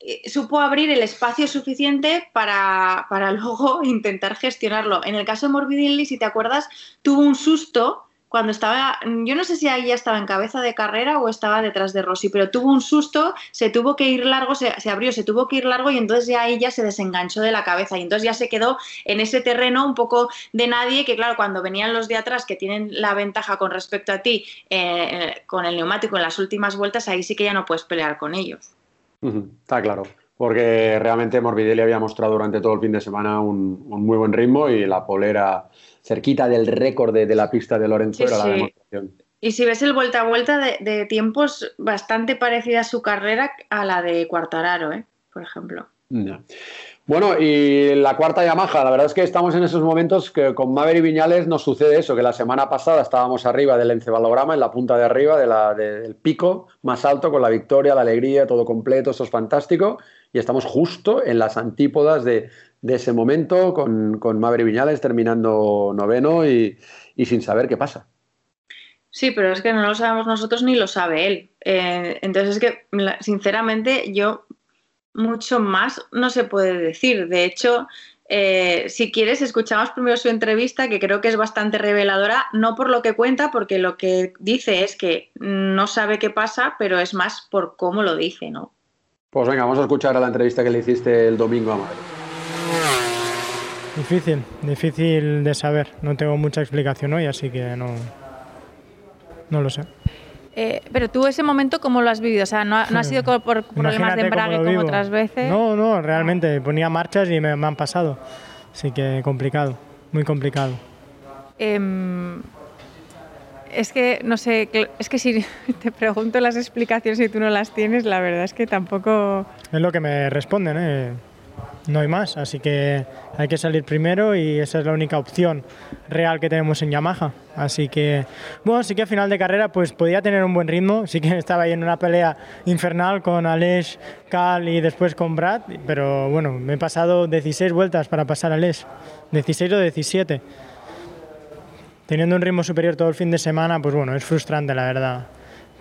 eh, supo abrir el espacio suficiente para, para, luego intentar gestionarlo. En el caso de Morbidelli, si te acuerdas, tuvo un susto cuando estaba, yo no sé si ahí ya estaba en cabeza de carrera o estaba detrás de Rossi, pero tuvo un susto, se tuvo que ir largo, se, abrió, se tuvo que ir largo y entonces ya ella se desenganchó de la cabeza y entonces ya se quedó en ese terreno un poco de nadie que claro, cuando venían los de atrás que tienen la ventaja con respecto a ti eh, con el neumático en las últimas vueltas, ahí sí que ya no puedes pelear con ellos. Está claro porque realmente Morbidelli había mostrado durante todo el fin de semana un, muy buen ritmo y la polera cerquita del récord de, la pista de Lorenzo era la demostración. Y si ves el vuelta a vuelta de, tiempos bastante parecida a su carrera a la de Cuartararo, ¿eh? por ejemplo. Bueno, y la cuarta Yamaha, la verdad es que estamos en esos momentos que con Maverick Viñales nos sucede eso, que la semana pasada estábamos arriba del encefalograma, en la punta de arriba del pico más alto, con la victoria, la alegría, todo completo, eso es fantástico, y estamos justo en las antípodas de, ese momento con, con Maverick Viñales terminando noveno y, sin saber qué pasa. Sí, pero es que no lo sabemos nosotros ni lo sabe él. Eh, entonces es que, sinceramente, yo mucho más no se puede decir. De hecho, eh, si quieres, escuchamos primero su entrevista, que creo que es bastante reveladora, no por lo que cuenta, porque lo que dice es que no sabe qué pasa, pero es más por cómo lo dice, ¿no? Pues venga, vamos a escuchar a la entrevista que le hiciste el domingo a Madrid. Difícil, difícil de saber. No tengo mucha explicación hoy, así que no, no lo sé. Eh, pero tú ese momento, ¿cómo lo has vivido? O sea, no, ha sido por problemas de embrague como otras veces. No, no, realmente ponía marchas y me, han pasado. Así que complicado, muy complicado. Em, es que, no sé, es que si te pregunto las explicaciones y tú no las tienes, la verdad es que tampoco... Es lo que me responden, ¿eh? No hay más, así que hay que salir primero y esa es la única opción real que tenemos en Yamaha. Así que, bueno, sí que a final de carrera pues podía tener un buen ritmo, sí que estaba ahí en una pelea infernal con Aleix, Cal y después con Brad, pero bueno, me he pasado 16 vueltas para pasar a Aleix, 16 o 17. Teniendo un ritmo superior todo el fin de semana, pues bueno, es frustrante la verdad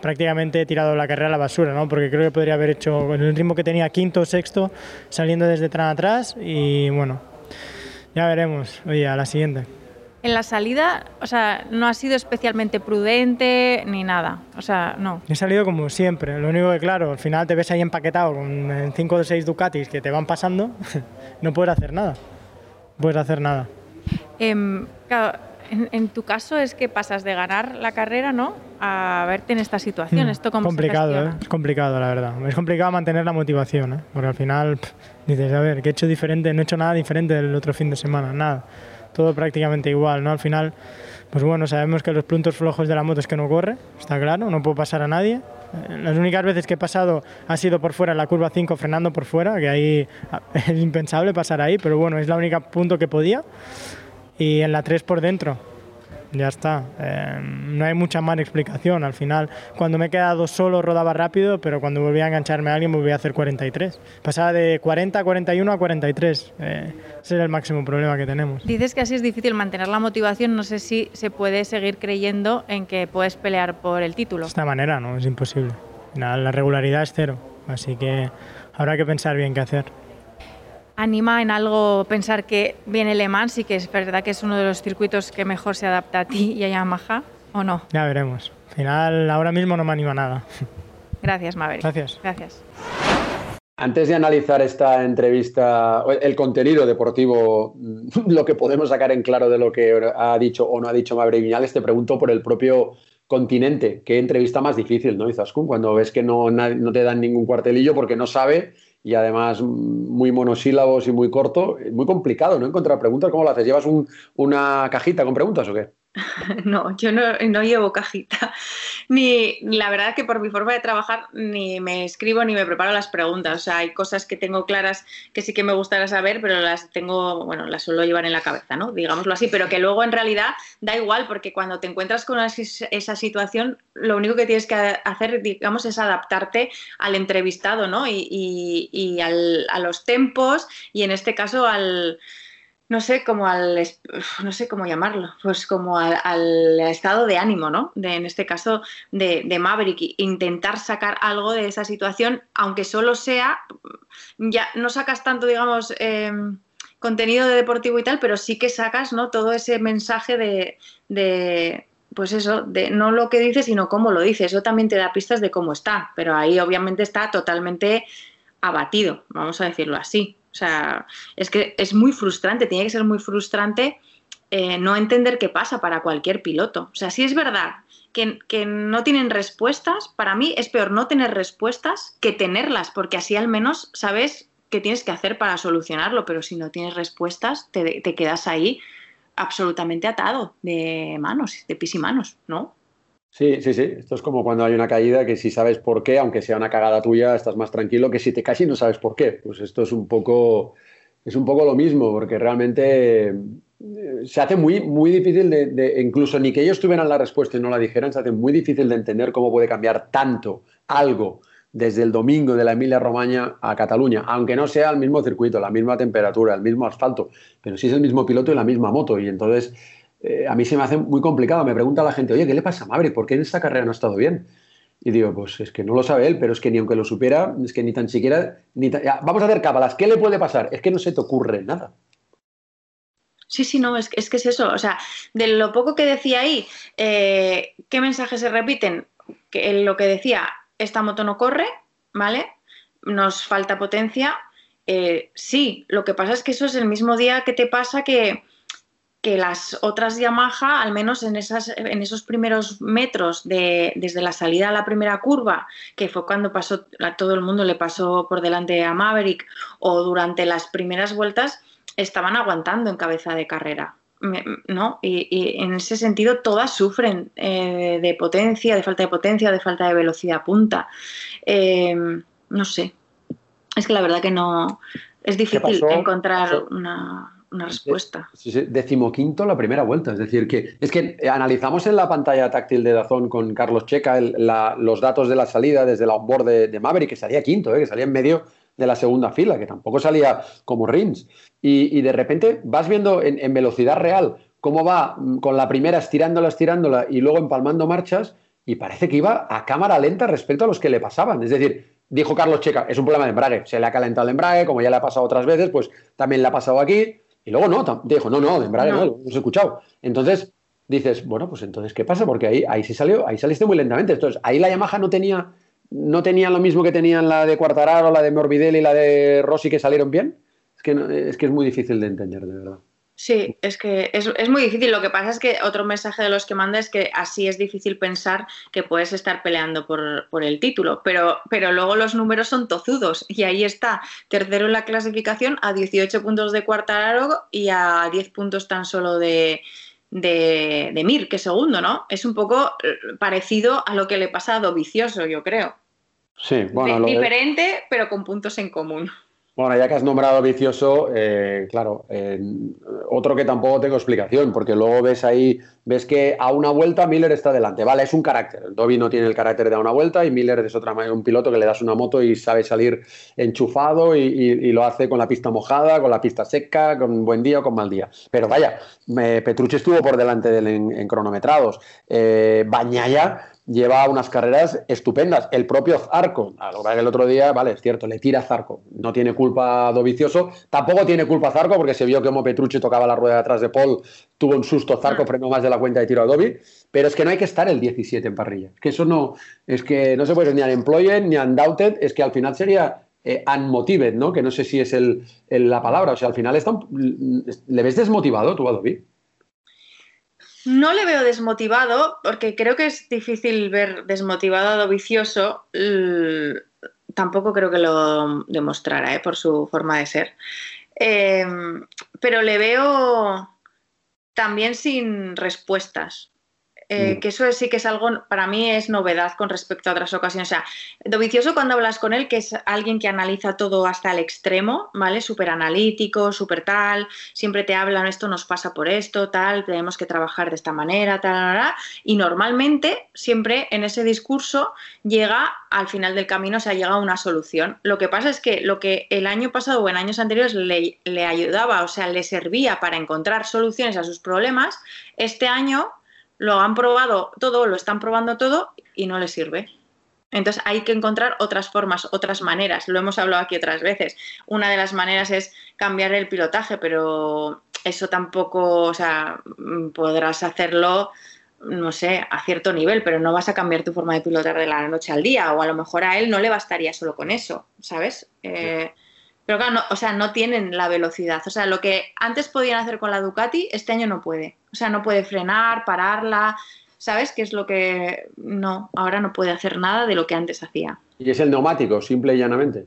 prácticamente he tirado la carrera a la basura, ¿no? porque creo que podría haber hecho con el ritmo que tenía quinto o sexto, saliendo desde tran atrás y bueno, ya veremos, oye, a la siguiente. En la salida, o sea, no ha sido especialmente prudente ni nada, o sea, no. He salido como siempre, lo único que claro, al final te ves ahí empaquetado con cinco o seis Ducatis que te van pasando, no puedes hacer nada, no puedes hacer nada. Eh, claro, en, tu caso es que pasas de ganar la carrera, ¿no? A verte en esta situación. Mm, Esto complicado, ¿eh? Es complicado, la verdad. Es complicado mantener la motivación, ¿eh? Porque al final dices, a ver, ¿qué he hecho diferente? No he hecho nada diferente del otro fin de semana, nada. Todo prácticamente igual, ¿no? Al final, pues bueno, sabemos que los puntos flojos de la moto es que no corre, está claro, no puedo pasar a nadie. Las únicas veces que he pasado ha sido por fuera, en la curva 5, frenando por fuera, que ahí es impensable pasar ahí, pero bueno, es la única punto que podía y en la 3 por dentro. Ya está. Eh, no hay mucha más explicación. Al final, cuando me he quedado solo rodaba rápido, pero cuando volví a engancharme a alguien volví a hacer 43. Pasaba de 40 a 41 a 43. Eh, ese era el máximo problema que tenemos. Dices que así es difícil mantener la motivación. No sé si se puede seguir creyendo en que puedes pelear por el título. De esta manera, no, es imposible. La regularidad es cero. Así que habrá que pensar bien qué hacer anima en algo pensar que viene Le Mans y que es verdad que es uno de los circuitos que mejor se adapta a ti y a Yamaha, ¿o no? Ya veremos. Al final, ahora mismo no me anima nada. Gracias, Maverick. Gracias. Gracias. Antes de analizar esta entrevista, el contenido deportivo, lo que podemos sacar en claro de lo que ha dicho o no ha dicho Maverick Viñales, te pregunto por el propio continente. ¿Qué entrevista más difícil, no, Izaskun? Cuando ves que no, no te dan ningún cuartelillo porque no sabe y además muy monosílabos y muy corto, muy complicado, ¿no? Encontrar preguntas, ¿cómo lo haces? ¿Llevas una cajita con preguntas o qué? No, yo no, llevo cajita. Ni la verdad que por mi forma de trabajar ni me escribo ni me preparo las preguntas. O sea, hay cosas que tengo claras que sí que me gustaría saber, pero las tengo, bueno, las suelo llevar en la cabeza, ¿no? Digámoslo así, pero que luego en realidad da igual, porque cuando te encuentras con esa situación, lo único que tienes que hacer, digamos, es adaptarte al entrevistado, ¿no? Y, a los tempos y en este caso al no sé, como al, no sé cómo llamarlo, pues como al, estado de ánimo, ¿no? De, en este caso de, Maverick, intentar sacar algo de esa situación, aunque solo sea, ya no sacas tanto, digamos, em, contenido de deportivo y tal, pero sí que sacas, ¿no? Todo ese mensaje de, de pues eso, de no lo que dices, sino cómo lo dices. Eso también te da pistas de cómo está, pero ahí obviamente está totalmente abatido, vamos a decirlo así. O sea, es que es muy frustrante, tiene que ser muy frustrante eh, no entender qué pasa para cualquier piloto. O sea, si es verdad que, que, no tienen respuestas, para mí es peor no tener respuestas que tenerlas, porque así al menos sabes qué tienes que hacer para solucionarlo, pero si no tienes respuestas, te, te quedas ahí absolutamente atado de manos, de pis y manos, ¿no? Sí, sí, sí. Esto es como cuando hay una caída que si sabes por qué, aunque sea una cagada tuya, estás más tranquilo que si te caes y no sabes por qué. Pues esto es un poco, es un poco lo mismo, porque realmente eh, se hace muy, muy difícil de, incluso ni que ellos tuvieran la respuesta y no la dijeran, se hace muy difícil de entender cómo puede cambiar tanto algo desde el domingo de la Emilia Romagna a Cataluña, aunque no sea el mismo circuito, la misma temperatura, el mismo asfalto, pero sí es el mismo piloto y la misma moto. Y entonces eh, a mí se me hace muy complicado. Me pregunta la gente, oye, ¿qué le pasa a Maverick? ¿Por qué en esta carrera no ha estado bien? Y digo, pues es que no lo sabe él, pero es que ni aunque lo supiera, es que ni tan siquiera. Ni vamos a ver cábalas, ¿qué le puede pasar? Es que no se te ocurre nada. Sí, sí, no, es, es que es eso. O sea, de lo poco que decía ahí, eh, ¿qué mensajes se repiten? Que lo que decía, esta moto no corre, ¿vale? Nos falta potencia. Eh, sí, lo que pasa es que eso es el mismo día que te pasa que, que las otras Yamaha, al menos en, esas, en esos primeros metros de, desde la salida a la primera curva, que fue cuando pasó, a todo el mundo le pasó por delante a Maverick, o durante las primeras vueltas, estaban aguantando en cabeza de carrera. ¿no? Y, en ese sentido todas sufren eh, de potencia, de falta de potencia, de falta de velocidad punta. Eh, no sé. Es que la verdad que no. Es difícil encontrar una una respuesta. Sí, sí, decimoquinto la primera vuelta. Es decir, que es que analizamos en la pantalla táctil de Dazón con Carlos Checa los datos de la salida desde la onboard de, de, Maverick, que salía quinto, ¿eh? que salía en medio de la segunda fila, que tampoco salía como Rins. Y, de repente vas viendo en, velocidad real cómo va mm, con la primera estirándola, estirándola y luego empalmando marchas, y parece que iba a cámara lenta respecto a los que le pasaban. Es decir, dijo Carlos Checa, es un problema de embrague, se le ha calentado el embrague, como ya le ha pasado otras veces, pues también le ha pasado aquí y luego no, dijo, no, no, de embrague no, lo hemos escuchado. Entonces dices, bueno, pues entonces, ¿qué pasa? Porque ahí, ahí sí salió, ahí saliste muy lentamente. Entonces, ahí la Yamaha no tenía, no tenía lo mismo que tenían la de Quartararo, la de Morbidelli y la de Rossi que salieron bien. Es que, es que es muy difícil de entender, de verdad. Sí, es que es, muy difícil. Lo que pasa es que otro mensaje de los que manda es que así es difícil pensar que puedes estar peleando por, el título, pero, pero luego los números son tozudos y ahí está, tercero en la clasificación a 18 puntos de Cuartararo y a 10 puntos tan solo de, de, Mir, que segundo, ¿no? Es un poco eh, parecido a lo que le pasa a Dovicioso, yo creo. Sí, bueno. Diferente, pero con puntos en común. Bueno, ya que has nombrado vicioso, eh, claro, otro que tampoco tengo explicación, porque luego ves ahí, ves que a una vuelta Miller está delante. Vale, es un carácter. Dobby no tiene el carácter de a una vuelta y Miller es otra un piloto que le das una moto y sabe salir enchufado y, lo hace con la pista mojada, con la pista seca, con buen día o con mal día. Pero vaya, Petrucci estuvo por delante de él en, cronometrados. Eh, Bañaya lleva unas carreras estupendas. El propio Zarco, a lo que el otro día, vale, es cierto, le tira a Zarco. No tiene culpa Dovicioso. Tampoco tiene culpa Zarco porque se vio que como Petrucci tocaba la rueda de atrás de Paul, tuvo un susto Zarco, mm. frenó más de la cuenta de tiro a Dovi. Pero es que no hay que estar el 17 en parrilla. Es que eso no, es que no se puede ni unemployed ni undoubted, es que al final sería eh, unmotived, ¿no? Que no sé si es el, la palabra. O sea, al final está, le ves desmotivado tú a Dovi. No le veo desmotivado, porque creo que es difícil ver desmotivado a vicioso. Tampoco creo que lo demostrara ¿eh? por su forma de ser. Em, pero le veo también sin respuestas. Eh, mm. que eso sí que es algo, para mí es novedad con respecto a otras ocasiones. O sea, Dovicioso cuando hablas con él, que es alguien que analiza todo hasta el extremo, ¿vale? Súper analítico, súper tal, siempre te hablan, esto nos pasa por esto, tal, tenemos que trabajar de esta manera, tal, tal, y normalmente siempre en ese discurso llega al final del camino, o sea, llega a una solución. Lo que pasa es que lo que el año pasado o en años anteriores le ayudaba, o sea, le servía para encontrar soluciones a sus problemas, este año lo han probado todo, lo están probando todo y no les sirve. Entonces hay que encontrar otras formas, otras maneras. Lo hemos hablado aquí otras veces. Una de las maneras es cambiar el pilotaje, pero eso tampoco, o sea, podrás hacerlo, no sé, a cierto nivel, pero no vas a cambiar tu forma de pilotar de la noche al día. O a lo mejor a él no le bastaría solo con eso, ¿sabes? Eh, pero claro, o sea, no tienen la velocidad. O sea, lo que antes podían hacer con la Ducati, este año no puede. O sea, no puede frenar, pararla. ¿Sabes? qué es lo que no, ahora no puede hacer nada de lo que antes hacía. Y es el neumático, simple y llanamente.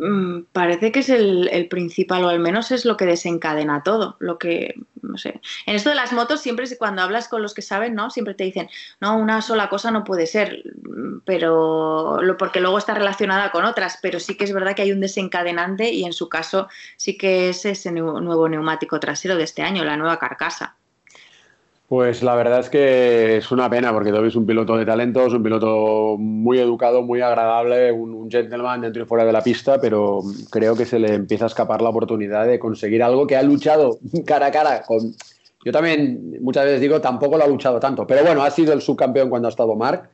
Mm, parece que es el, principal, o al menos es lo que desencadena todo. Lo que, no sé. En esto de las motos, siempre cuando hablas con los que saben, ¿no? Siempre te dicen, no, una sola cosa no puede ser, pero lo, porque luego está relacionada con otras, pero sí que es verdad que hay un desencadenante y en su caso sí que es ese nuevo neumático trasero de este año, la nueva carcasa. Pues la verdad es que es una pena porque Dobby es un piloto de talento, es un piloto muy educado, muy agradable, un, gentleman dentro y fuera de la pista, pero creo que se le empieza a escapar la oportunidad de conseguir algo que ha luchado cara a cara con yo también muchas veces digo, tampoco lo ha luchado tanto. Pero bueno, ha sido el subcampeón cuando ha estado Mark.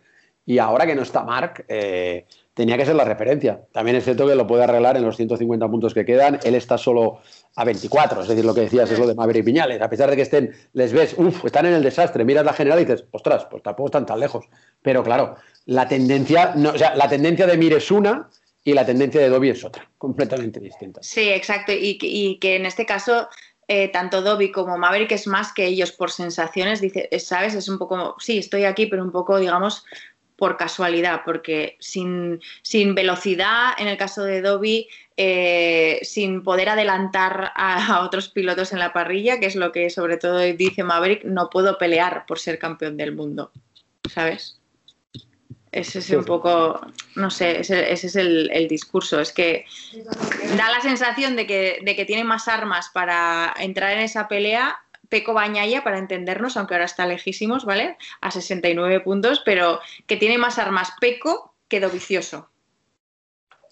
Y ahora que no está Mark, eh, tenía que ser la referencia. También es cierto que lo puede arreglar en los 150 puntos que quedan. Él está solo a 24, es decir, lo que decías es lo de Maverick Piñales. A pesar de que estén, les ves, uff, están en el desastre, miras la general y dices, ostras, pues tampoco están tan lejos. Pero claro, la tendencia, no, o sea, la tendencia de Mir es una y la tendencia de Dobby es otra, completamente distinta. Sí, exacto. Y, que en este caso eh, tanto Dobby como Maverick es más que ellos por sensaciones, dice, ¿sabes? Es un poco, sí, estoy aquí, pero un poco, digamos, por casualidad, porque sin, sin velocidad, en el caso de Dobby, eh, sin poder adelantar a, otros pilotos en la parrilla, que es lo que sobre todo dice Maverick, no puedo pelear por ser campeón del mundo, ¿sabes? Ese es un poco, no sé, ese, es el, discurso. Es que da la sensación de que, de que tiene más armas para entrar en esa pelea Peco Bañaya, para entendernos, aunque ahora está lejísimos, ¿vale? A 69 puntos, pero que tiene más armas Peco que Dovicioso.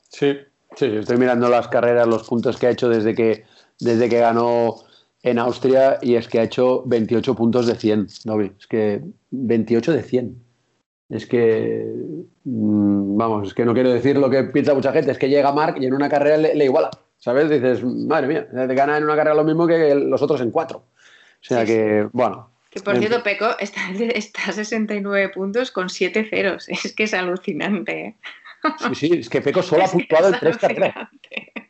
Sí, sí, estoy mirando las carreras, los puntos que ha hecho desde que, desde que ganó en Austria y es que ha hecho 28 puntos de 100, Dovi. Es que 28 de 100. Es que, mm, vamos, es que no quiero decir lo que piensa mucha gente, es que llega Mark y en una carrera le, le iguala. ¿Sabes? Dices, madre mía, gana en una carrera lo mismo que los otros en cuatro. O sea que, bueno. Que por cierto, Peco está, está, a 69 puntos con 7 ceros. Es que es alucinante. ¿eh? Sí, sí, es que Peco solo ha puntuado en tres carreras.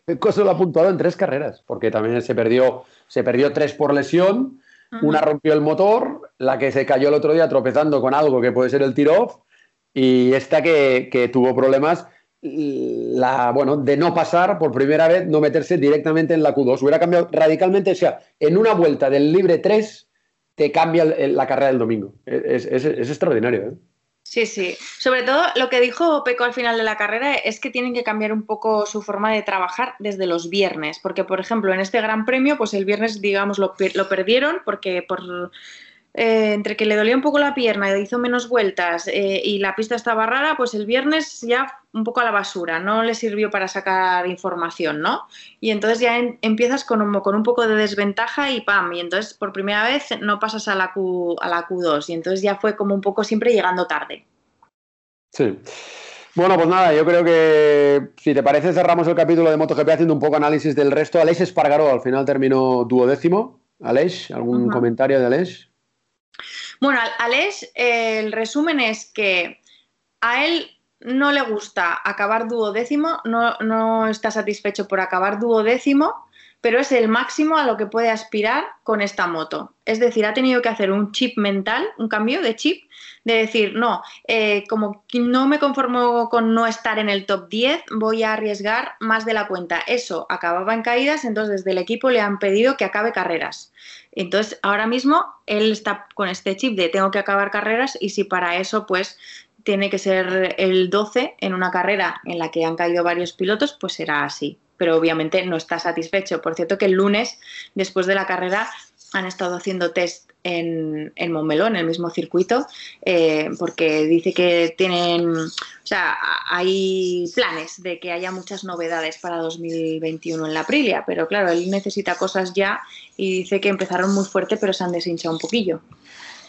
Peco solo ha puntuado en tres carreras, porque también se perdió, se perdió tres por lesión, una rompió el motor, la que se cayó el otro día tropezando con algo que puede ser el tiro-off, y esta que, que, tuvo problemas la, bueno, de no pasar por primera vez, no meterse directamente en la Q2. Hubiera cambiado radicalmente, o sea, en una vuelta del libre 3 te cambia la carrera del domingo. Es, extraordinario. ¿eh? Sí, sí. Sobre todo lo que dijo Peco al final de la carrera es que tienen que cambiar un poco su forma de trabajar desde los viernes, porque por ejemplo en este Gran Premio, pues el viernes digamos lo, lo perdieron porque por eh, entre que le dolía un poco la pierna, hizo menos vueltas eh, y la pista estaba rara, pues el viernes ya un poco a la basura, no le sirvió para sacar información, ¿no? Y entonces ya empiezas con un, con un poco de desventaja y pam, y entonces por primera vez no pasas a la, Q, a la Q2 y entonces ya fue como un poco siempre llegando tarde. Sí. Bueno, pues nada, yo creo que si te parece cerramos el capítulo de MotoGP haciendo un poco análisis del resto. Aleix Espargaró al final terminó duodécimo. Aleix, ¿algún comentario de Aleix? Bueno, Alex, el resumen es que a él no le gusta acabar duodécimo, no, no está satisfecho por acabar duodécimo, pero es el máximo a lo que puede aspirar con esta moto. Es decir, ha tenido que hacer un chip mental, un cambio de chip, de decir, no, eh, como no me conformo con no estar en el top 10, voy a arriesgar más de la cuenta. Eso acababa en caídas, entonces desde el equipo le han pedido que acabe carreras. Entonces, ahora mismo él está con este chip de tengo que acabar carreras y si para eso, pues tiene que ser el 12 en una carrera en la que han caído varios pilotos, pues será así. Pero obviamente no está satisfecho. Por cierto que el lunes, después de la carrera, han estado haciendo test en, en Montmeló, en el mismo circuito, eh, porque dice que tienen, o sea, hay planes de que haya muchas novedades para 2021 en la Aprilia, pero claro, él necesita cosas ya y dice que empezaron muy fuerte, pero se han deshinchado un poquillo.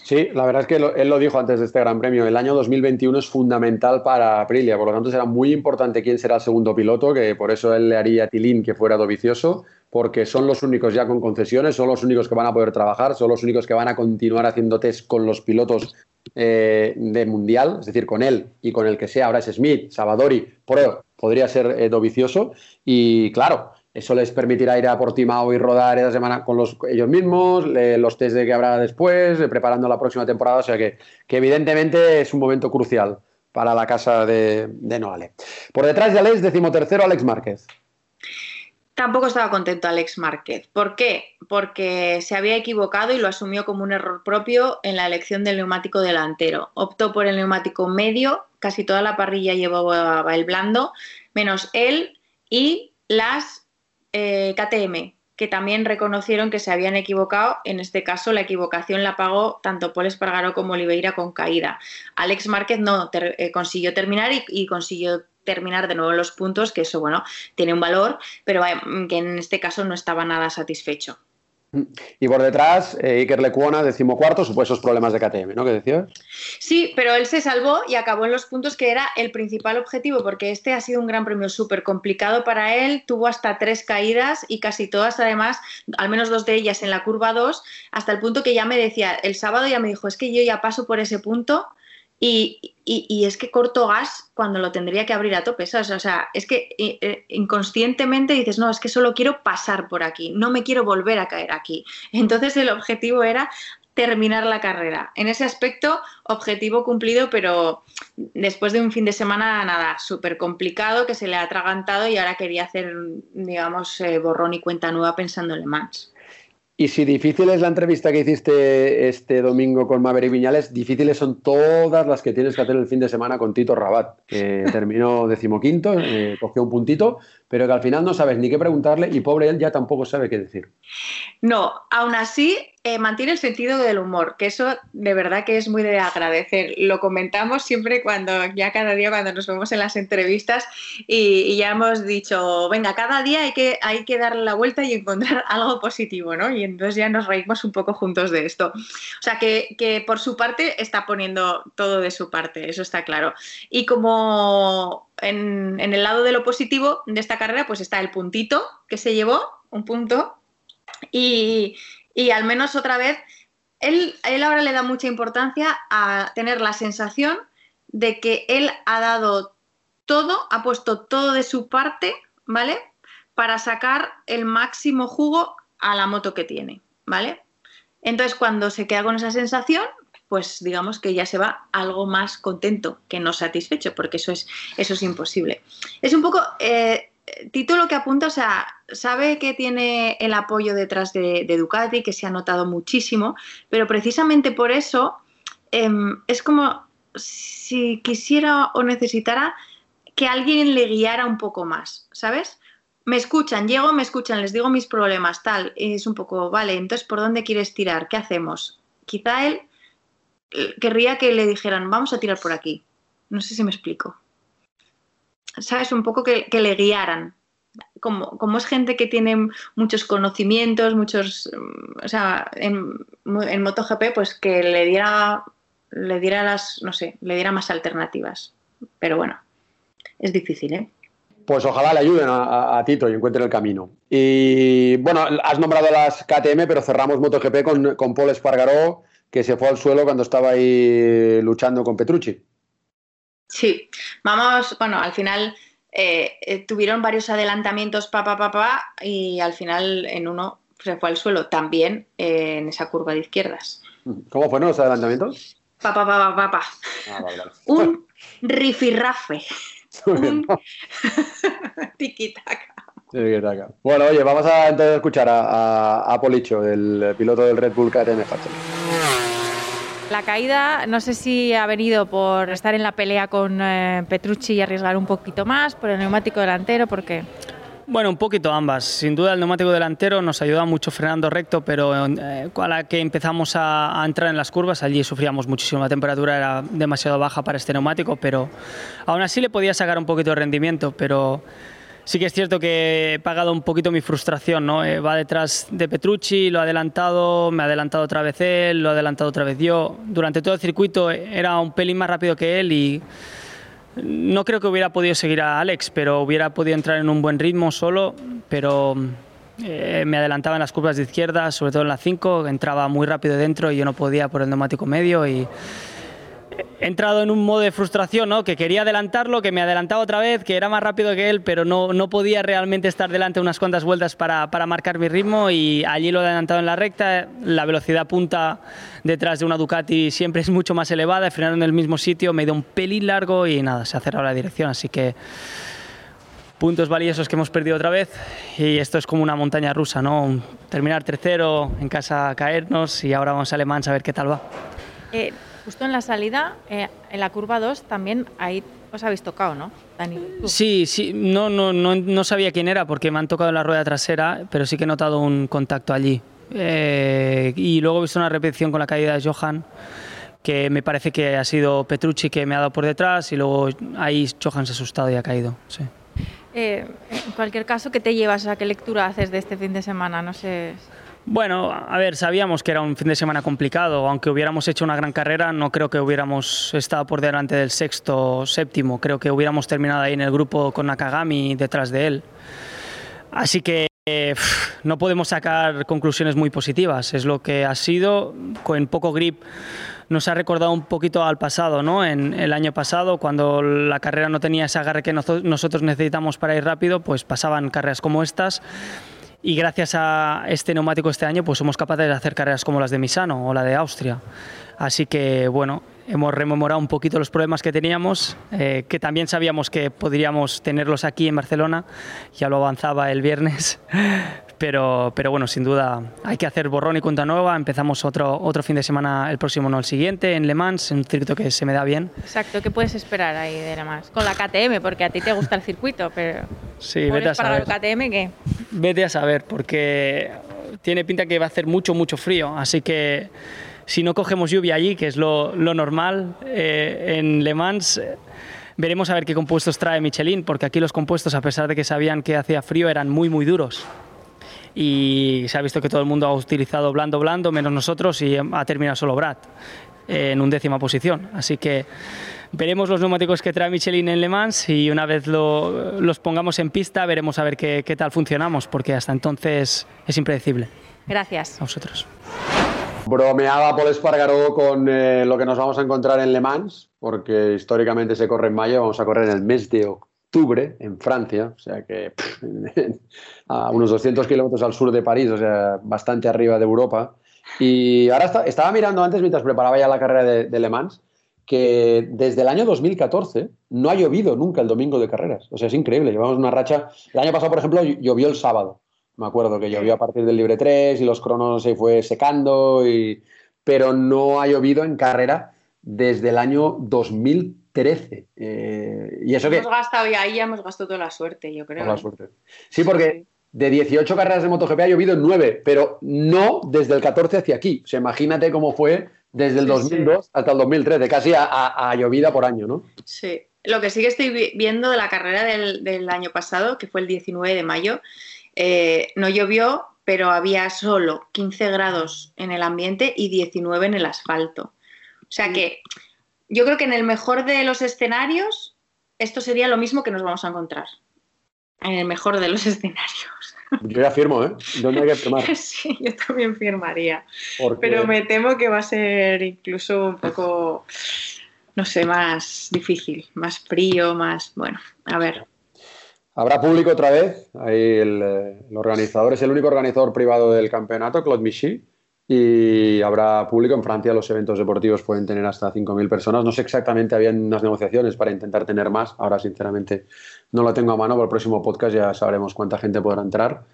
Sí, la verdad es que él lo dijo antes de este Gran Premio. El año 2021 es fundamental para Aprilia, por lo tanto será muy importante quién será el segundo piloto, que por eso él le haría a Tilín que fuera dovicioso, porque son los únicos ya con concesiones, son los únicos que van a poder trabajar, son los únicos que van a continuar haciendo test con los pilotos eh, de mundial, es decir, con él y con el que sea, ahora es Smith, Savadori, Pro, podría ser eh, dovicioso. Y claro, eso les permitirá ir a Portimao y rodar esa semana con los, ellos mismos, los test de que habrá después, eh, preparando la próxima temporada. O sea que, evidentemente es un momento crucial para la casa de, de Noale. Por detrás de Alex, decimotercero, Alex Márquez. Tampoco estaba contento Alex Márquez. ¿Por qué? Porque se había equivocado y lo asumió como un error propio en la elección del neumático delantero. Optó por el neumático medio, casi toda la parrilla llevaba el blando, menos él y las eh, KTM, que también reconocieron que se habían equivocado. En este caso, la equivocación la pagó tanto Paul Espargaro como Oliveira con caída. Alex Márquez no eh, consiguió terminar y, consiguió terminar de nuevo los puntos, que eso, bueno, tiene un valor, pero que en este caso no estaba nada satisfecho. Y por detrás, eh, Iker Lecuona, decimocuarto, supuestos problemas de KTM, ¿no? ¿Qué decías? Sí, pero él se salvó y acabó en los puntos que era el principal objetivo, porque este ha sido un gran premio súper complicado para él. Tuvo hasta tres caídas y casi todas, además, al menos dos de ellas en la curva 2, hasta el punto que ya me decía, el sábado ya me dijo, es que yo ya paso por ese punto y, es que corto gas cuando lo tendría que abrir a tope, O sea, es que eh, eh, inconscientemente dices, no, es que solo quiero pasar por aquí, no me quiero volver a caer aquí. Entonces el objetivo era terminar la carrera. En ese aspecto, objetivo cumplido, pero después de un fin de semana, nada, súper complicado, que se le ha atragantado y ahora quería hacer, digamos, eh, borrón y cuenta nueva pensando en Le Mans. Y si difícil es la entrevista que hiciste este domingo con Maverick Viñales, difíciles son todas las que tienes que hacer el fin de semana con Tito Rabat, que terminó decimoquinto, eh, cogió un puntito, pero que al final no sabes ni qué preguntarle y pobre él ya tampoco sabe qué decir. No, aún así eh, mantiene el sentido del humor, que eso de verdad que es muy de agradecer. Lo comentamos siempre cuando, ya cada día cuando nos vemos en las entrevistas y, ya hemos dicho, venga, cada día hay que, hay que darle la vuelta y encontrar algo positivo, ¿no? Y entonces ya nos reímos un poco juntos de esto. O sea, que, que por su parte está poniendo todo de su parte, eso está claro. Y como en, el lado de lo positivo de esta carrera, pues está el puntito que se llevó, un punto, y, al menos otra vez, él, él ahora le da mucha importancia a tener la sensación de que él ha dado todo, ha puesto todo de su parte, ¿vale? Para sacar el máximo jugo a la moto que tiene, ¿vale? Entonces, cuando se queda con esa sensación, pues digamos que ya se va algo más contento que no satisfecho, porque eso es, eso es imposible. Es un poco, eh, Tito lo que apunta, o sea, sabe que tiene el apoyo detrás de, Ducati, que se ha notado muchísimo, pero precisamente por eso em, es como si quisiera o necesitara que alguien le guiara un poco más, ¿sabes? Me escuchan, llego, me escuchan, les digo mis problemas, tal, es un poco, vale, entonces, ¿por dónde quieres tirar? ¿Qué hacemos? Quizá él querría que le dijeran, vamos a tirar por aquí. No sé si me explico. ¿Sabes? Un poco que, le guiaran. Como, como, es gente que tiene muchos conocimientos, muchos, o sea, en, en MotoGP, pues que le diera, le diera las, no sé, le diera más alternativas. Pero bueno, es difícil, ¿eh? Pues ojalá le ayuden a, Tito y encuentren el camino. Y bueno, has nombrado las KTM, pero cerramos MotoGP con, con Paul Espargaró, que se fue al suelo cuando estaba ahí luchando con Petrucci. Sí, vamos, bueno, al final eh, eh, tuvieron varios adelantamientos, papá, papá, y al final en uno se fue al suelo también eh, en esa curva de izquierdas. ¿Cómo fueron los adelantamientos? Papá, papá, papá. Ah, Un rifirrafe. Un tiquitaca. Bueno, oye, vamos a escuchar a, Policho, el piloto del Red Bull KTM La caída, no sé si ha venido por estar en la pelea con eh, Petrucci y arriesgar un poquito más, por el neumático delantero, porque bueno, un poquito ambas. Sin duda el neumático delantero nos ayuda mucho frenando recto, pero eh, a la que empezamos a, a, entrar en las curvas, allí sufríamos muchísimo. La temperatura era demasiado baja para este neumático, pero aún así le podía sacar un poquito de rendimiento, pero sí que es cierto que he pagado un poquito mi frustración, ¿no? Eh, va detrás de Petrucci, lo ha adelantado, me ha adelantado otra vez él, lo ha adelantado otra vez yo. Durante todo el circuito era un pelín más rápido que él y no creo que hubiera podido seguir a Alex, pero hubiera podido entrar en un buen ritmo solo, pero eh, me adelantaba en las curvas de izquierda, sobre todo en la 5, entraba muy rápido dentro y yo no podía por el neumático medio y he entrado en un modo de frustración, ¿no? que quería adelantarlo, que me adelantaba otra vez, que era más rápido que él, pero no, no podía realmente estar delante unas cuantas vueltas para, para, marcar mi ritmo y allí lo he adelantado en la recta, la velocidad punta detrás de una Ducati siempre es mucho más elevada, he frenado en el mismo sitio, me ido un pelín largo y nada, se ha cerrado la dirección, así que puntos valiosos que hemos perdido otra vez y esto es como una montaña rusa, ¿no? Terminar tercero, en casa caernos y ahora vamos a Alemán a ver qué tal va. Eh, Justo en la salida, eh, en la curva 2, también ahí os habéis tocado, ¿no, Dani? Sí, sí, no, no, no, no, sabía quién era porque me han tocado en la rueda trasera, pero sí que he notado un contacto allí. Eh, y luego he visto una repetición con la caída de Johan, que me parece que ha sido Petrucci que me ha dado por detrás y luego ahí Johan se ha asustado y ha caído. Sí. Eh, en cualquier caso, ¿qué te llevas? a ¿Qué lectura haces de este fin de semana? No sé. Bueno, a ver, sabíamos que era un fin de semana complicado. Aunque hubiéramos hecho una gran carrera, no creo que hubiéramos estado por delante del sexto séptimo. Creo que hubiéramos terminado ahí en el grupo con Nakagami detrás de él. Así que no podemos sacar conclusiones muy positivas. Es lo que ha sido. Con poco grip nos ha recordado un poquito al pasado, ¿no? En el año pasado, cuando la carrera no tenía ese agarre que nosotros necesitamos para ir rápido, pues pasaban carreras como estas y gracias a este neumático este año pues somos capaces de hacer carreras como las de Misano o la de Austria. Así que bueno, hemos rememorado un poquito los problemas que teníamos, eh, que también sabíamos que podríamos tenerlos aquí en Barcelona, ya lo avanzaba el viernes, pero, pero bueno, sin duda hay que hacer borrón y cuenta nueva. Empezamos otro, otro fin de semana, el próximo no el siguiente, en Le Mans, un circuito que se me da bien. Exacto, ¿qué puedes esperar ahí de Le Mans? Con la KTM, porque a ti te gusta el circuito, pero sí, vete a saber. para el KTM qué? Vete a saber, porque tiene pinta que va a hacer mucho, mucho frío, así que si no cogemos lluvia allí, que es lo, lo normal, eh, en Le Mans... veremos a ver qué compuestos trae Michelin, porque aquí los compuestos, a pesar de que sabían que hacía frío, eran muy, muy duros y se ha visto que todo el mundo ha utilizado blando blando menos nosotros y ha terminado solo Brad en undécima posición. Así que veremos los neumáticos que trae Michelin en Le Mans y una vez los pongamos en pista veremos a ver qué, qué, tal funcionamos, porque hasta entonces es impredecible. Gracias. A vosotros. Bromeaba Paul Espargaró con eh, lo que nos vamos a encontrar en Le Mans, porque históricamente se corre en mayo, vamos a correr en el mes de octubre octubre en Francia, o sea que a unos 200 kilómetros al sur de París, o sea, bastante arriba de Europa. Y ahora estaba mirando antes, mientras preparaba ya la carrera de, Le Mans, que desde el año 2014 no ha llovido nunca el domingo de carreras. O sea, es increíble. Llevamos una racha. El año pasado, por ejemplo, llovió el sábado. Me acuerdo que llovió a partir del libre 3 y los cronos se fue secando, pero no ha llovido en carrera desde el año 2013 13. Eh, y eso hemos gastado y ahí ya hemos gastado toda la suerte, yo creo. la ¿eh? suerte. Sí, porque de 18 carreras de MotoGP ha llovido 9, pero no desde el 14 hacia aquí. O sea, imagínate cómo fue desde el 2002 hasta el 2013, casi a, llovida por año, ¿no? Sí. Lo que sí que estoy viendo de la carrera del, año pasado, que fue el 19 de mayo, eh, no llovió, pero había solo 15 grados en el ambiente y 19 en el asfalto. O sea que yo creo que en el mejor de los escenarios, esto sería lo mismo que nos vamos a encontrar. En el mejor de los escenarios. Yo ya firmo, ¿eh? ¿Dónde hay que firmar? sí, yo también firmaría. Pero me temo que va a ser incluso un poco, no sé, más difícil, más frío, más. Bueno, a ver. Habrá público otra vez. Ahí el, eh, el organizador es el único organizador privado del campeonato, Claude Michy y habrá público. En Francia los eventos deportivos pueden tener hasta 5.000 personas. No sé exactamente, habían unas negociaciones para intentar tener más. Ahora, sinceramente, no lo tengo a mano. Para el próximo podcast ya sabremos cuánta gente podrá entrar.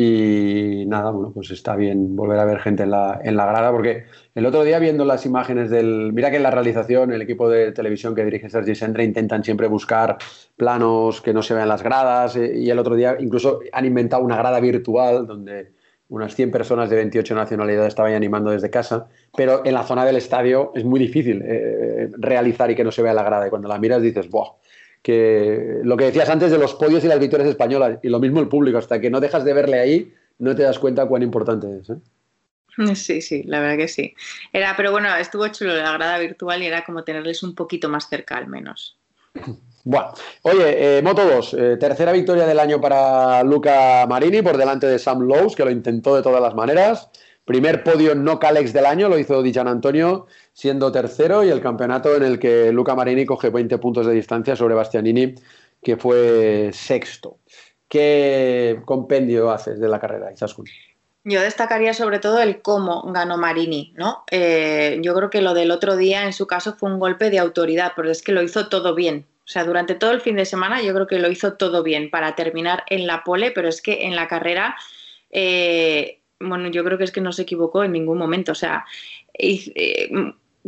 Y nada, bueno, pues está bien volver a ver gente en la, en la grada, porque el otro día viendo las imágenes del... Mira que en la realización, el equipo de televisión que dirige Sergi Sendre intentan siempre buscar planos que no se vean las gradas, eh, y el otro día incluso han inventado una grada virtual donde unas 100 personas de 28 nacionalidades estaban animando desde casa, pero en la zona del estadio es muy difícil eh, realizar y que no se vea la grada. Y cuando la miras dices, ¡buah! Que lo que decías antes de los podios y las victorias españolas, y lo mismo el público, hasta que no dejas de verle ahí, no te das cuenta cuán importante es. ¿eh? Sí, sí, la verdad que sí. Era, pero bueno, estuvo chulo la grada virtual y era como tenerles un poquito más cerca al menos. Bueno, oye, eh, Moto 2, eh, tercera victoria del año para Luca Marini por delante de Sam Lowe, que lo intentó de todas las maneras. Primer podio no Calex del año, lo hizo Di Antonio siendo tercero y el campeonato en el que Luca Marini coge 20 puntos de distancia sobre Bastianini, que fue sexto. ¿Qué compendio haces de la carrera, Izaskun? Yo destacaría sobre todo el cómo ganó Marini, ¿no? Eh, yo creo que lo del otro día en su caso fue un golpe de autoridad, pero es que lo hizo todo bien. O sea, durante todo el fin de semana yo creo que lo hizo todo bien para terminar en la pole, pero es que en la carrera, eh, bueno, yo creo que es que no se equivocó en ningún momento. O sea, eh,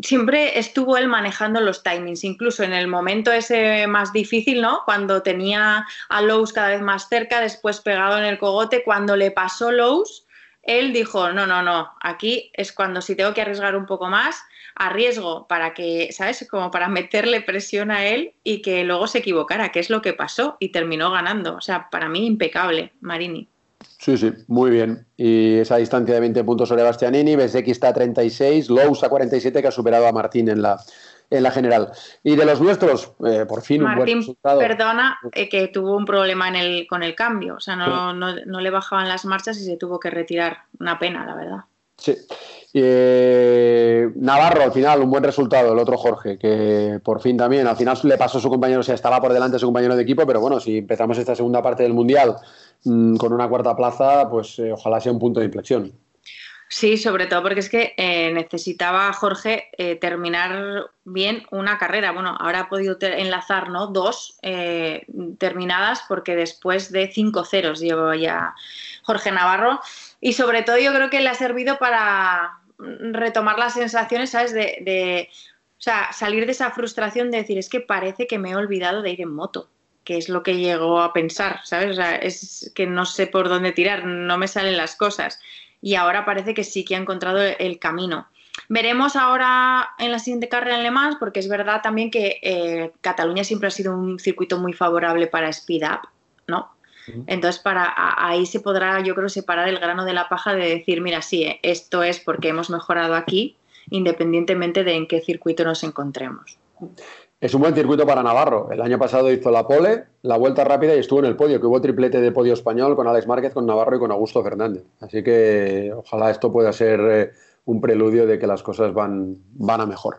siempre estuvo él manejando los timings, incluso en el momento ese más difícil, ¿no? Cuando tenía a Lowe's cada vez más cerca, después pegado en el cogote, cuando le pasó Lowe's, él dijo, no, no, no, aquí es cuando si tengo que arriesgar un poco más, a riesgo para que, ¿sabes? Como para meterle presión a él y que luego se equivocara, que es lo que pasó y terminó ganando. O sea, para mí impecable, Marini. Sí, sí, muy bien. Y esa distancia de 20 puntos sobre Bastianini, Besecki está a 36, Lowe's a 47, que ha superado a Martín en la, en la general. Y de los nuestros, eh, por fin un buen resultado. perdona, eh, que tuvo un problema en el, con el cambio. O sea, no, no, no, le bajaban las marchas y se tuvo que retirar. Una pena, la verdad. Sí. Eh, Navarro, al final, un buen resultado, el otro Jorge, que por fin también, al final le pasó a su compañero, o sea, estaba por delante su compañero de equipo, pero bueno, si empezamos esta segunda parte del Mundial mmm, con una cuarta plaza, pues eh, ojalá sea un punto de inflexión. Sí, sobre todo porque es que eh, necesitaba Jorge eh, terminar bien una carrera. Bueno, ahora ha podido enlazar dos eh, terminadas porque después de cinco ceros llevo ya Jorge Navarro. Y sobre todo yo creo que le ha servido para retomar las sensaciones, ¿sabes? De, de o sea, salir de esa frustración de decir, es que parece que me he olvidado de ir en moto que es lo que llegó a pensar, ¿sabes? O sea, es que no sé por dónde tirar, no me salen las cosas y ahora parece que sí que ha encontrado el camino. Veremos ahora en la siguiente carrera en Le Mans, porque es verdad también que eh, Cataluña siempre ha sido un circuito muy favorable para speed up, ¿no? Entonces, para ahí se podrá, yo creo, separar el grano de la paja de decir, mira, sí, eh, esto es porque hemos mejorado aquí, independientemente de en qué circuito nos encontremos. Es un buen circuito para Navarro. El año pasado hizo la pole, la vuelta rápida y estuvo en el podio, que hubo triplete de podio español con Alex Márquez, con Navarro y con Augusto Fernández. Así que ojalá esto pueda ser eh, un preludio de que las cosas van, van a mejor.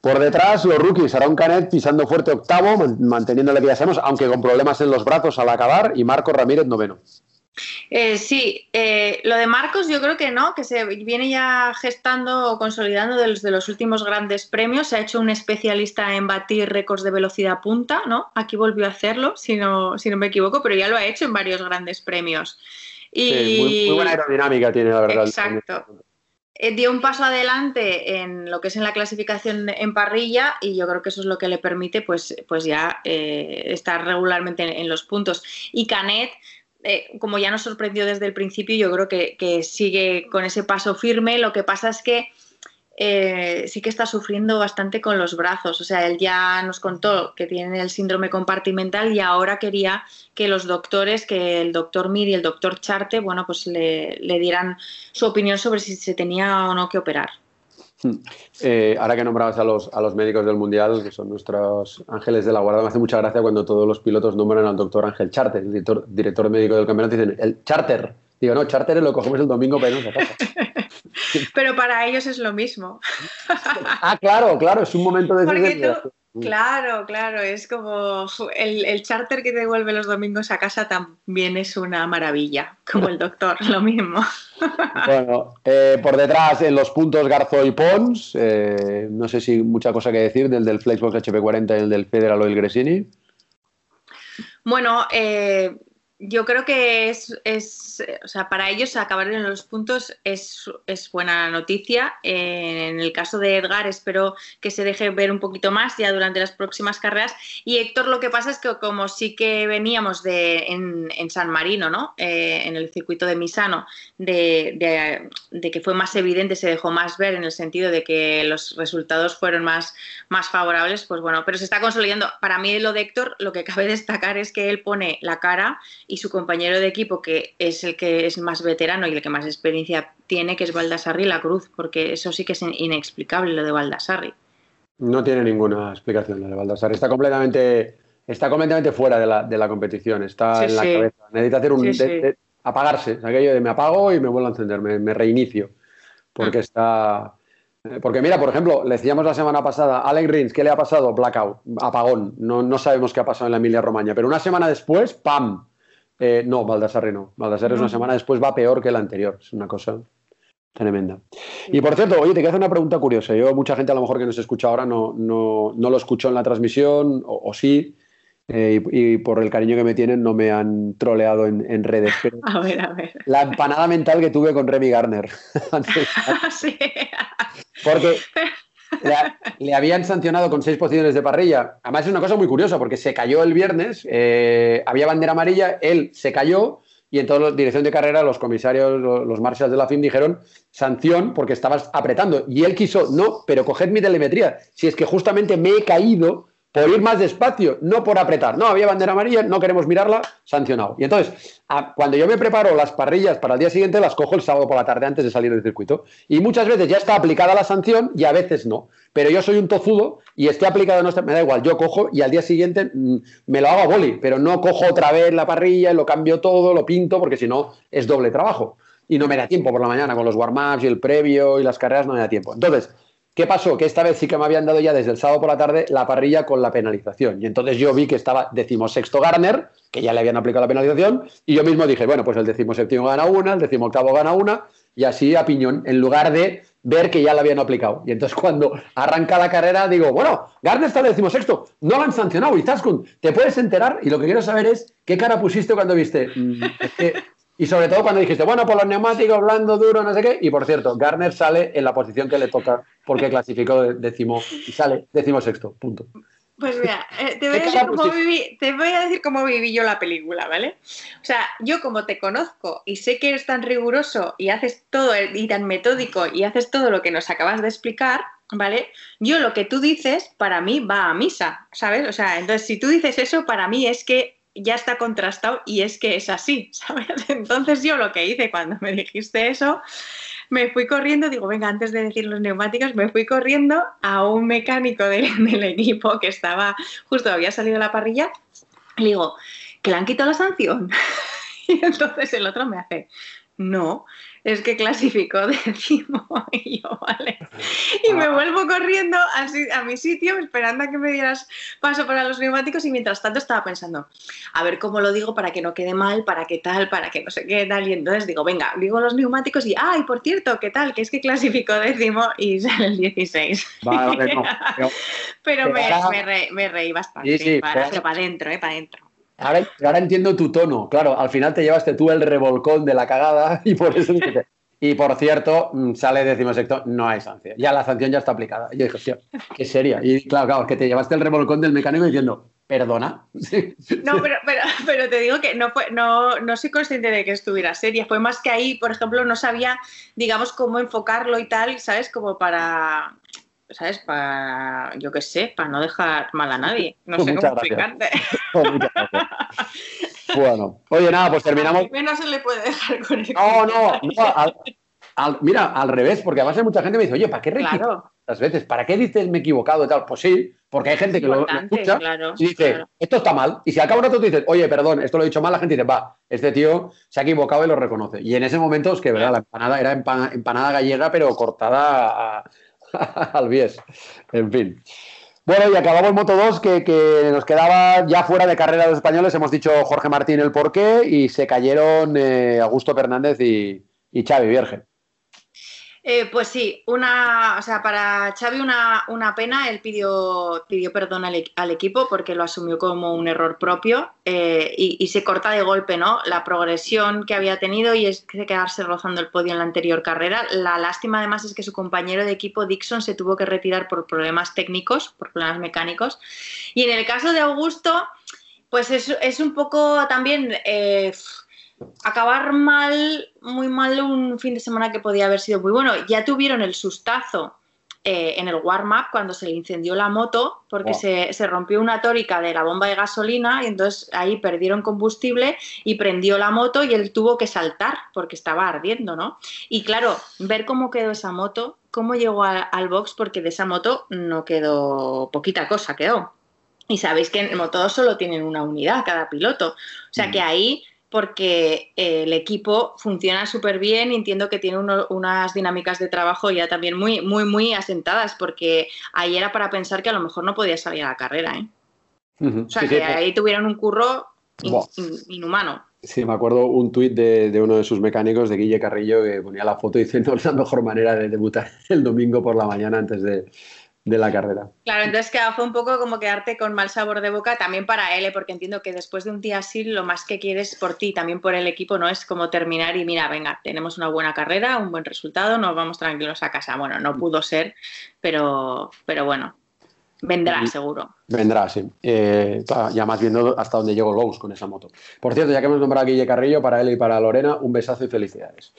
Por detrás, los rookies, Aaron Canet pisando fuerte octavo, manteniendo lo que ya sabemos, aunque con problemas en los brazos al acabar, y Marco Ramírez noveno. Eh, sí, eh, lo de Marcos yo creo que no, que se viene ya gestando o consolidando de los, últimos grandes premios. Se ha hecho un especialista en batir récords de velocidad punta, ¿no? Aquí volvió a hacerlo, si no, si no me equivoco, pero ya lo ha hecho en varios grandes premios. Y... Sí, muy, muy, buena aerodinámica tiene, la verdad. Exacto. Eh, dio un paso adelante en lo que es en la clasificación en parrilla y yo creo que eso es lo que le permite pues, pues ya estar regularmente en, en, los puntos. Y Canet eh, como ya nos sorprendió desde el principio, yo creo que, sigue con ese paso firme. Lo que pasa es que eh, sí que está sufriendo bastante con los brazos. O sea, él ya nos contó que tiene el síndrome compartimental y ahora quería que los doctores, que el doctor Mir y el doctor Charte, bueno, pues le dieran su opinión sobre si se tenía o no que operar. Eh, ahora que nombrabas a los, a los médicos del Mundial, que son nuestros ángeles de la guarda, me hace mucha gracia cuando todos los pilotos nombran al doctor Ángel Charter, el director, director médico del campeonato, y dicen, el charter. Digo, no, charter lo cogemos el domingo para irnos a casa. Pero para ellos es lo mismo. ah, claro, claro, es un momento de... Porque tú, Claro, claro, es como el, el, charter que te devuelve los domingos a casa también es una maravilla, como el doctor, lo mismo. Bueno, eh, por detrás en los puntos Garzo y Pons, eh, no sé si mucha cosa que decir del del Flexbox HP40 y el del Federal Oil Gresini. Bueno, eh, yo creo que es, es, o sea, para ellos acabar en los puntos es, es, buena noticia. En el caso de Edgar, espero que se deje ver un poquito más ya durante las próximas carreras. Y Héctor, lo que pasa es que como sí que veníamos de, en, en San Marino, ¿no? Eh, en el circuito de Misano, de, de, de, que fue más evidente, se dejó más ver en el sentido de que los resultados fueron más, más favorables, pues bueno, pero se está consolidando. Para mí lo de Héctor, lo que cabe destacar es que él pone la cara y su compañero de equipo, que es el que es más veterano y el que más experiencia tiene, que es Baldassarri la Cruz, porque eso sí que es inexplicable lo de Baldassarri. No tiene ninguna explicación lo de Baldassarri. Está completamente, está completamente fuera de la, de la competición, está sí, en la sí. cabeza. Necesita hacer un sí, de, de, apagarse, aquello de me apago y me vuelvo a encender, me, me reinicio, porque ah. está... Porque mira, por ejemplo, le decíamos la semana pasada, Allen Rins, ¿qué le ha pasado? Blackout, apagón. No, no sabemos qué ha pasado en la Emilia Romagna, pero una semana después, ¡pam! Eh, no, Baldassarre no. Baldassarre no. es una semana después, va peor que la anterior. Es una cosa tremenda. Y por cierto, oye, te quiero hacer una pregunta curiosa. Yo, mucha gente a lo mejor que nos escucha ahora no, no, no lo escuchó en la transmisión, o, o sí, eh, y, y, por el cariño que me tienen no me han troleado en, en redes. Pero a ver, a ver. La empanada mental que tuve con Remy Garner. sí. Porque le, habían sancionado con seis posiciones de parrilla. Además, es una cosa muy curiosa porque se cayó el viernes, eh, había bandera amarilla, él se cayó y en toda la dirección de carrera los comisarios, los marshals de la FIM dijeron sanción porque estabas apretando. Y él quiso, no, pero coged mi telemetría. Si es que justamente me he caído por ir más despacio, no por apretar. No, había bandera amarilla, no queremos mirarla, sancionado. Y entonces, cuando yo me preparo las parrillas para el día siguiente, las cojo el sábado por la tarde antes de salir del circuito. Y muchas veces ya está aplicada la sanción y a veces no. Pero yo soy un tozudo y esté aplicado no me da igual. Yo cojo y al día siguiente mm, me lo hago a boli, pero no cojo otra vez la parrilla lo cambio todo, lo pinto, porque si no es doble trabajo. Y no me da tiempo por la mañana con los warm-ups y el previo y las carreras, no me da tiempo. Entonces, ¿Qué pasó? Que esta vez sí que me habían dado ya desde el sábado por la tarde la parrilla con la penalización. Y entonces yo vi que estaba decimosexto Garner, que ya le habían aplicado la penalización, y yo mismo dije, bueno, pues el decimoséptimo gana una, el decimoctavo gana una, y así a piñón, en lugar de ver que ya la habían aplicado. Y entonces cuando arranca la carrera digo, bueno, Garner está decimosexto, no lo han sancionado, y Taskun, te puedes enterar, y lo que quiero saber es qué cara pusiste cuando viste. Mm, y sobre todo cuando dijiste, bueno, por los neumáticos, blando, duro, no sé qué. Y por cierto, Garner sale en la posición que le toca porque clasificó décimo y sale décimo sexto. Punto. Pues mira, eh, te, voy a decir cómo viví, te voy a decir cómo viví yo la película, ¿vale? O sea, yo como te conozco y sé que eres tan riguroso y haces todo y tan metódico y haces todo lo que nos acabas de explicar, ¿vale? Yo lo que tú dices para mí va a misa, ¿sabes? O sea, entonces si tú dices eso, para mí es que ya está contrastado y es que es así, ¿sabes? Entonces yo lo que hice cuando me dijiste eso, me fui corriendo, digo, venga, antes de decir los neumáticos, me fui corriendo a un mecánico del equipo que estaba, justo había salido la parrilla, le digo, que le han quitado la sanción. Y entonces el otro me hace, no, es que clasificó décimo y yo, vale. Y me ah. vuelvo corriendo a, mi sitio esperando a que me dieras paso para los neumáticos y mientras tanto estaba pensando, a ver cómo lo digo para que no quede mal, para qué tal, para que no sé qué tal. Y entonces digo, venga, digo los neumáticos y, ay, por cierto, ¿qué tal? Que es que clasificó décimo y sale el 16. pero, me, reí bastante, para, para adentro, ¿eh? Para adentro. Ahora, entiendo tu tono. Claro, al final te llevaste tú el revolcón de la cagada y por eso Y por cierto, mm, sale decimosexto, no hay sanción. Ya la sanción ya está aplicada. Yo dije, hostia, qué seria. Y claro, claro, que te llevaste el revolcón del mecánico diciendo, perdona. No, pero, pero, pero, te digo que no, fue, no, no soy consciente de que estuviera seria. Fue más que ahí, por ejemplo, no sabía, digamos, cómo enfocarlo y tal, ¿sabes? Como para ¿sabes? Para, yo qué sé, para no dejar mal a nadie. No sé cómo explicarte. bueno, oye, nada, pues terminamos. A no se le puede dejar con el No, no, no mira, al revés, porque además hay mucha gente que me dice, oye, ¿para qué claro. las veces? ¿Para qué dices me he equivocado y tal? Pues sí, porque hay gente que lo, escucha y dice, esto está mal. Y si al cabo de rato tú dices, oye, perdón, esto lo he dicho mal, la gente dice, va, este tío se ha equivocado y lo reconoce. Y en ese momento es que, ¿verdad? La empanada era empanada gallega, pero cortada a al bies. En fin. Bueno, y acabamos Moto 2, que, nos quedaba ya fuera de carrera los españoles. Hemos dicho Jorge Martín el porqué y se cayeron eh, Augusto Fernández y, y Xavi Vierge. Eh, pues sí, una, o sea, para Xavi una, una pena, él pidió, pidió perdón al, equipo porque lo asumió como un error propio eh, y, se corta de golpe, ¿no? La progresión que había tenido y es quedarse rozando el podio en la anterior carrera. La lástima además es que su compañero de equipo Dixon se tuvo que retirar por problemas técnicos, por problemas mecánicos. Y en el caso de Augusto, pues es, es un poco también... Eh, acabar mal, muy mal un fin de semana que podía haber sido muy bueno. Ya tuvieron el sustazo eh, en el warm-up cuando se le incendió la moto porque se, se, rompió una tórica de la bomba de gasolina y entonces ahí perdieron combustible y prendió la moto y él tuvo que saltar porque estaba ardiendo, ¿no? Y claro, ver cómo quedó esa moto, cómo llegó al box porque de esa moto no quedó poquita cosa, quedó. Y sabéis que en el moto solo tienen una unidad cada piloto. O sea que mm. ahí porque eh, el equipo funciona súper bien y entiendo que tiene unas dinámicas de trabajo ya también muy, muy, muy asentadas, porque ahí era para pensar que a lo mejor no podía salir a la carrera. ¿eh? O sea, que ahí tuvieron un curro inhumano. Sí, me acuerdo un tuit de, uno de sus mecánicos, de Guille Carrillo, que ponía la foto diciendo es la mejor manera de debutar el domingo por la mañana antes de, de la carrera. Claro, entonces que fue un poco como quedarte con mal sabor de boca también para él, ¿eh? porque entiendo que después de un día así lo más que quieres por ti, también por el equipo, no es como terminar y mira, venga, tenemos una buena carrera, un buen resultado, nos vamos tranquilos a casa. Bueno, no pudo ser, pero, pero bueno, vendrá seguro. Vendrá, sí. Eh, ya más viendo hasta dónde llegó Lowe's con esa moto. Por cierto, ya que hemos nombrado a Guille Carrillo, para él y para Lorena, un besazo y felicidades.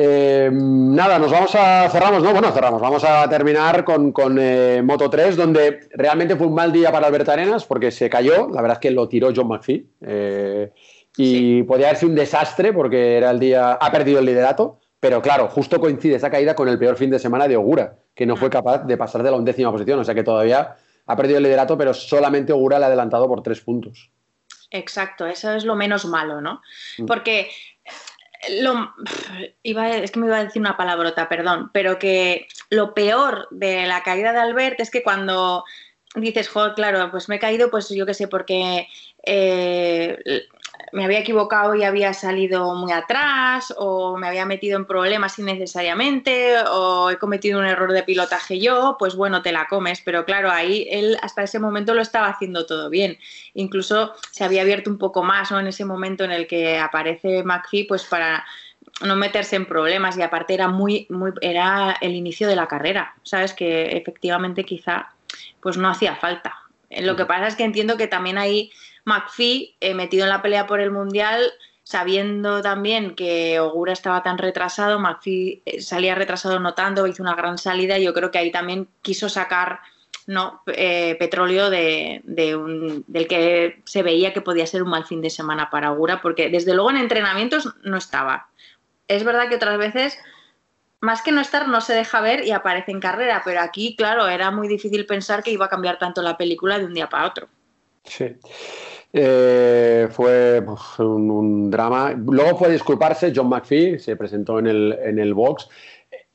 Eh, nada, nos vamos a cerramos, ¿no? Bueno, cerramos. Vamos a terminar con, eh, Moto 3, donde realmente fue un mal día para Alberto Arenas porque se cayó. La verdad es que lo tiró John McPhee. Eh, y podía haber sido un desastre porque era el día. Ha perdido el liderato. Pero claro, justo coincide esa caída con el peor fin de semana de Ogura, que no fue capaz de pasar de la undécima posición. O sea que todavía ha perdido el liderato, pero solamente Ogura le ha adelantado por tres puntos. Exacto, eso es lo menos malo, ¿no? Mm. Porque lo, iba, es que me iba a decir una palabrota, perdón, pero que lo peor de la caída de Albert es que cuando dices, joder, claro, pues me he caído, pues yo qué sé, porque eh, me había equivocado y había salido muy atrás, o me había metido en problemas innecesariamente, o he cometido un error de pilotaje yo, pues bueno, te la comes. Pero claro, ahí él hasta ese momento lo estaba haciendo todo bien. Incluso se había abierto un poco más, ¿no? En ese momento en el que aparece McPhee, pues para no meterse en problemas y aparte era muy, muy, era el inicio de la carrera, ¿sabes? Que efectivamente quizá pues no hacía falta. Lo que pasa es que entiendo que también ahí McPhee, eh, metido en la pelea por el Mundial, sabiendo también que Ogura estaba tan retrasado, McPhee eh, salía retrasado notando, hizo una gran salida y yo creo que ahí también quiso sacar no eh, petróleo de, del que se veía que podía ser un mal fin de semana para Ogura, porque desde luego en entrenamientos no estaba. Es verdad que otras veces, más que no estar, no se deja ver y aparece en carrera, pero aquí, claro, era muy difícil pensar que iba a cambiar tanto la película de un día para otro. Sí. Eh, fue un, drama. Luego fue disculparse, John McPhee se presentó en el, en el box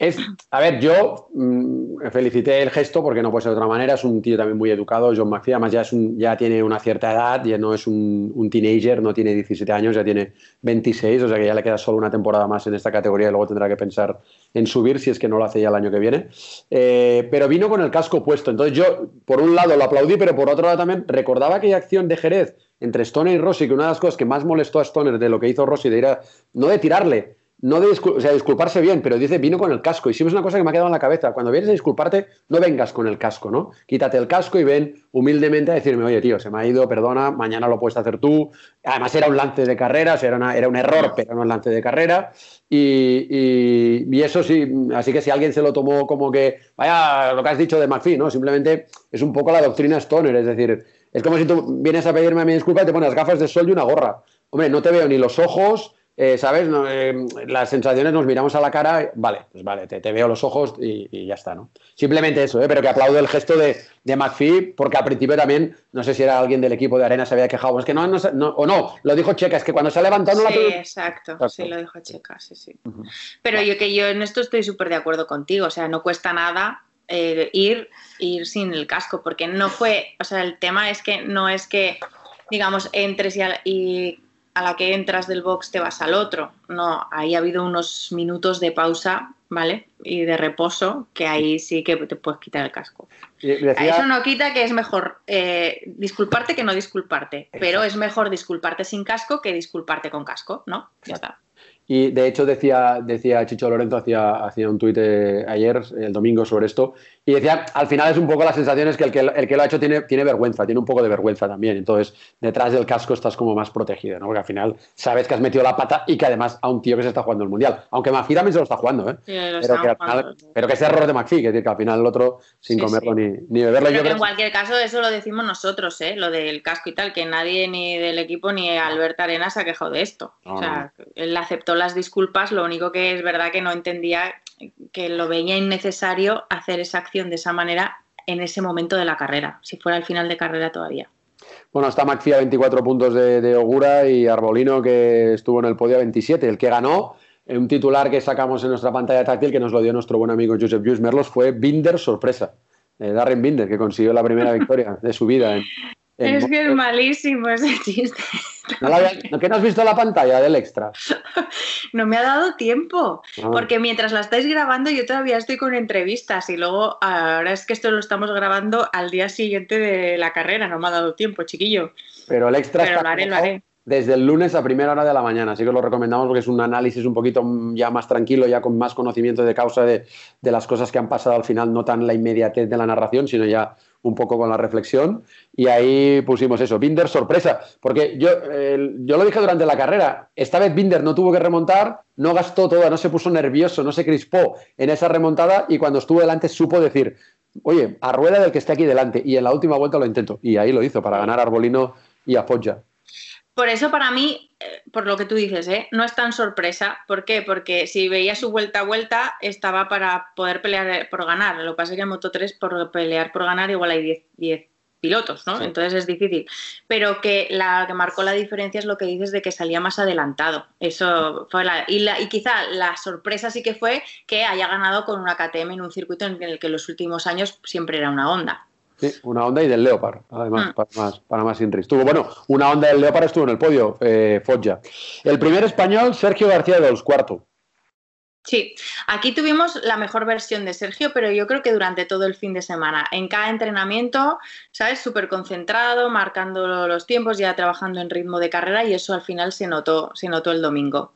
es, a ver, yo mm, felicité el gesto porque no puede ser de otra manera. Es un tío también muy educado, John McPhee. Además, ya, es un, ya tiene una cierta edad, ya no es un, teenager, no tiene 17 años, ya tiene 26, o sea que ya le queda solo una temporada más en esta categoría y luego tendrá que pensar en subir si es que no lo hace ya el año que viene. Eh, pero vino con el casco puesto. Entonces, yo, por un lado, lo aplaudí, pero por otro lado también recordaba aquella acción de Jerez entre Stoner y Rossi, que una de las cosas que más molestó a Stoner de lo que hizo Rossi, de ir a, no de tirarle, no de o sea, disculparse bien, pero dice vino con el casco. Y siempre es una cosa que me ha quedado en la cabeza. Cuando vienes a disculparte, no vengas con el casco, ¿no? Quítate el casco y ven humildemente a decirme, oye, tío, se me ha ido, perdona, mañana lo puedes hacer tú. Además, era un lance de carrera, era, era un error, pero no un lance de carrera. Y, y, eso sí, así que si alguien se lo tomó como que, vaya, lo que has dicho de McPhee, ¿no? Simplemente es un poco la doctrina Stoner, es decir, es como si tú vienes a pedirme a mi disculpa y te pones gafas de sol y una gorra. Hombre, no te veo ni los ojos eh, ¿sabes? Eh, las sensaciones nos miramos a la cara, vale, pues vale, te, veo los ojos y, ya está, ¿no? Simplemente eso, ¿eh? pero que aplaudo el gesto de, de McPhee, porque al principio también, no sé si era alguien del equipo de Arena, se había quejado, es que no, no, o no, lo dijo Checa, es que cuando se ha levantado no sí, la... exacto, sí, lo dijo Checa, sí, sí. Pero yo que yo en esto estoy súper de acuerdo contigo, o sea, no cuesta nada ir, ir sin el casco, porque no fue, o sea, el tema es que no es que digamos, entres y, a la que entras del box te vas al otro. No, ahí ha habido unos minutos de pausa, ¿vale? Y de reposo, que ahí sí que te puedes quitar el casco. Eso no quita que es mejor eh, disculparte que no disculparte, pero es mejor disculparte sin casco que disculparte con casco, ¿no? Ya está. Y de hecho decía, decía Chicho Lorenzo, hacía, hacía un tuit eh, ayer, el domingo, sobre esto, y decía, al final es un poco la sensación es que el que, el que lo ha hecho tiene, tiene vergüenza, tiene un poco de vergüenza también. Entonces, detrás del casco estás como más protegido, ¿no? Porque al final sabes que has metido la pata y que además a un tío que se está jugando el Mundial. Aunque McPhee también se lo está jugando, ¿eh? pero, que pero, que es error de McPhee, que, decir, que al final el otro sin comerlo Ni, ni, beberlo. Pero que en cualquier caso eso lo decimos nosotros, ¿eh? Lo del casco y tal, que nadie ni del equipo ni Albert Arenas se ha quejado de esto. o sea, él aceptó las disculpas lo único que es verdad que no entendía que lo veía innecesario hacer esa acción de esa manera en ese momento de la carrera, si fuera el final de carrera todavía. Bueno, está McPhee a 24 puntos de, Ogura y Arbolino que estuvo en el podio a 27. El que ganó, un titular que sacamos en nuestra pantalla táctil que nos lo dio nuestro buen amigo Josep Lluís Merlos fue Binder sorpresa. Eh, Darren Binder, que consiguió la primera victoria de su vida en, es que es malísimo ese chiste. ¿No, ¿Qué no has visto la pantalla del extra? No me ha dado tiempo, ah. porque mientras la estáis grabando yo todavía estoy con entrevistas y luego ahora es que esto lo estamos grabando al día siguiente de la carrera, no me ha dado tiempo, chiquillo. Pero el extra Pero lo haré, lo haré. Desde el lunes a primera hora de la mañana. Así que lo recomendamos porque es un análisis un poquito ya más tranquilo, ya con más conocimiento de causa de, las cosas que han pasado al final, no tan la inmediatez de la narración, sino ya un poco con la reflexión. Y ahí pusimos eso, Binder sorpresa, porque yo, yo lo dije durante la carrera, esta vez Binder no tuvo que remontar, no gastó todo, no se puso nervioso, no se crispó en esa remontada y cuando estuvo delante supo decir, oye, a rueda del que esté aquí delante. Y en la última vuelta lo intento. Y ahí lo hizo para ganar Arbolino y a por eso para mí, eh, por lo que tú dices, ¿eh? no es tan sorpresa. ¿Por qué? Porque si veía su vuelta a vuelta, estaba para poder pelear por ganar. Lo que pasa es que en Moto 3, por pelear por ganar, igual hay 10 pilotos, ¿no? Entonces es difícil. Pero que la que marcó la diferencia es lo que dices de que salía más adelantado. Eso fue la y, la, y quizá la sorpresa sí que fue que haya ganado con una KTM en un circuito en el que en los últimos años siempre era una Honda. Sí, una onda y del Leopard, además, mm. para más, para más bueno, una onda del Leopard estuvo en el podio, eh, Foggia. El primer español, Sergio García de los cuarto. Sí, aquí tuvimos la mejor versión de Sergio, pero yo creo que durante todo el fin de semana, en cada entrenamiento, ¿sabes? Súper concentrado, marcando los tiempos, ya trabajando en ritmo de carrera y eso al final se notó, se notó el domingo.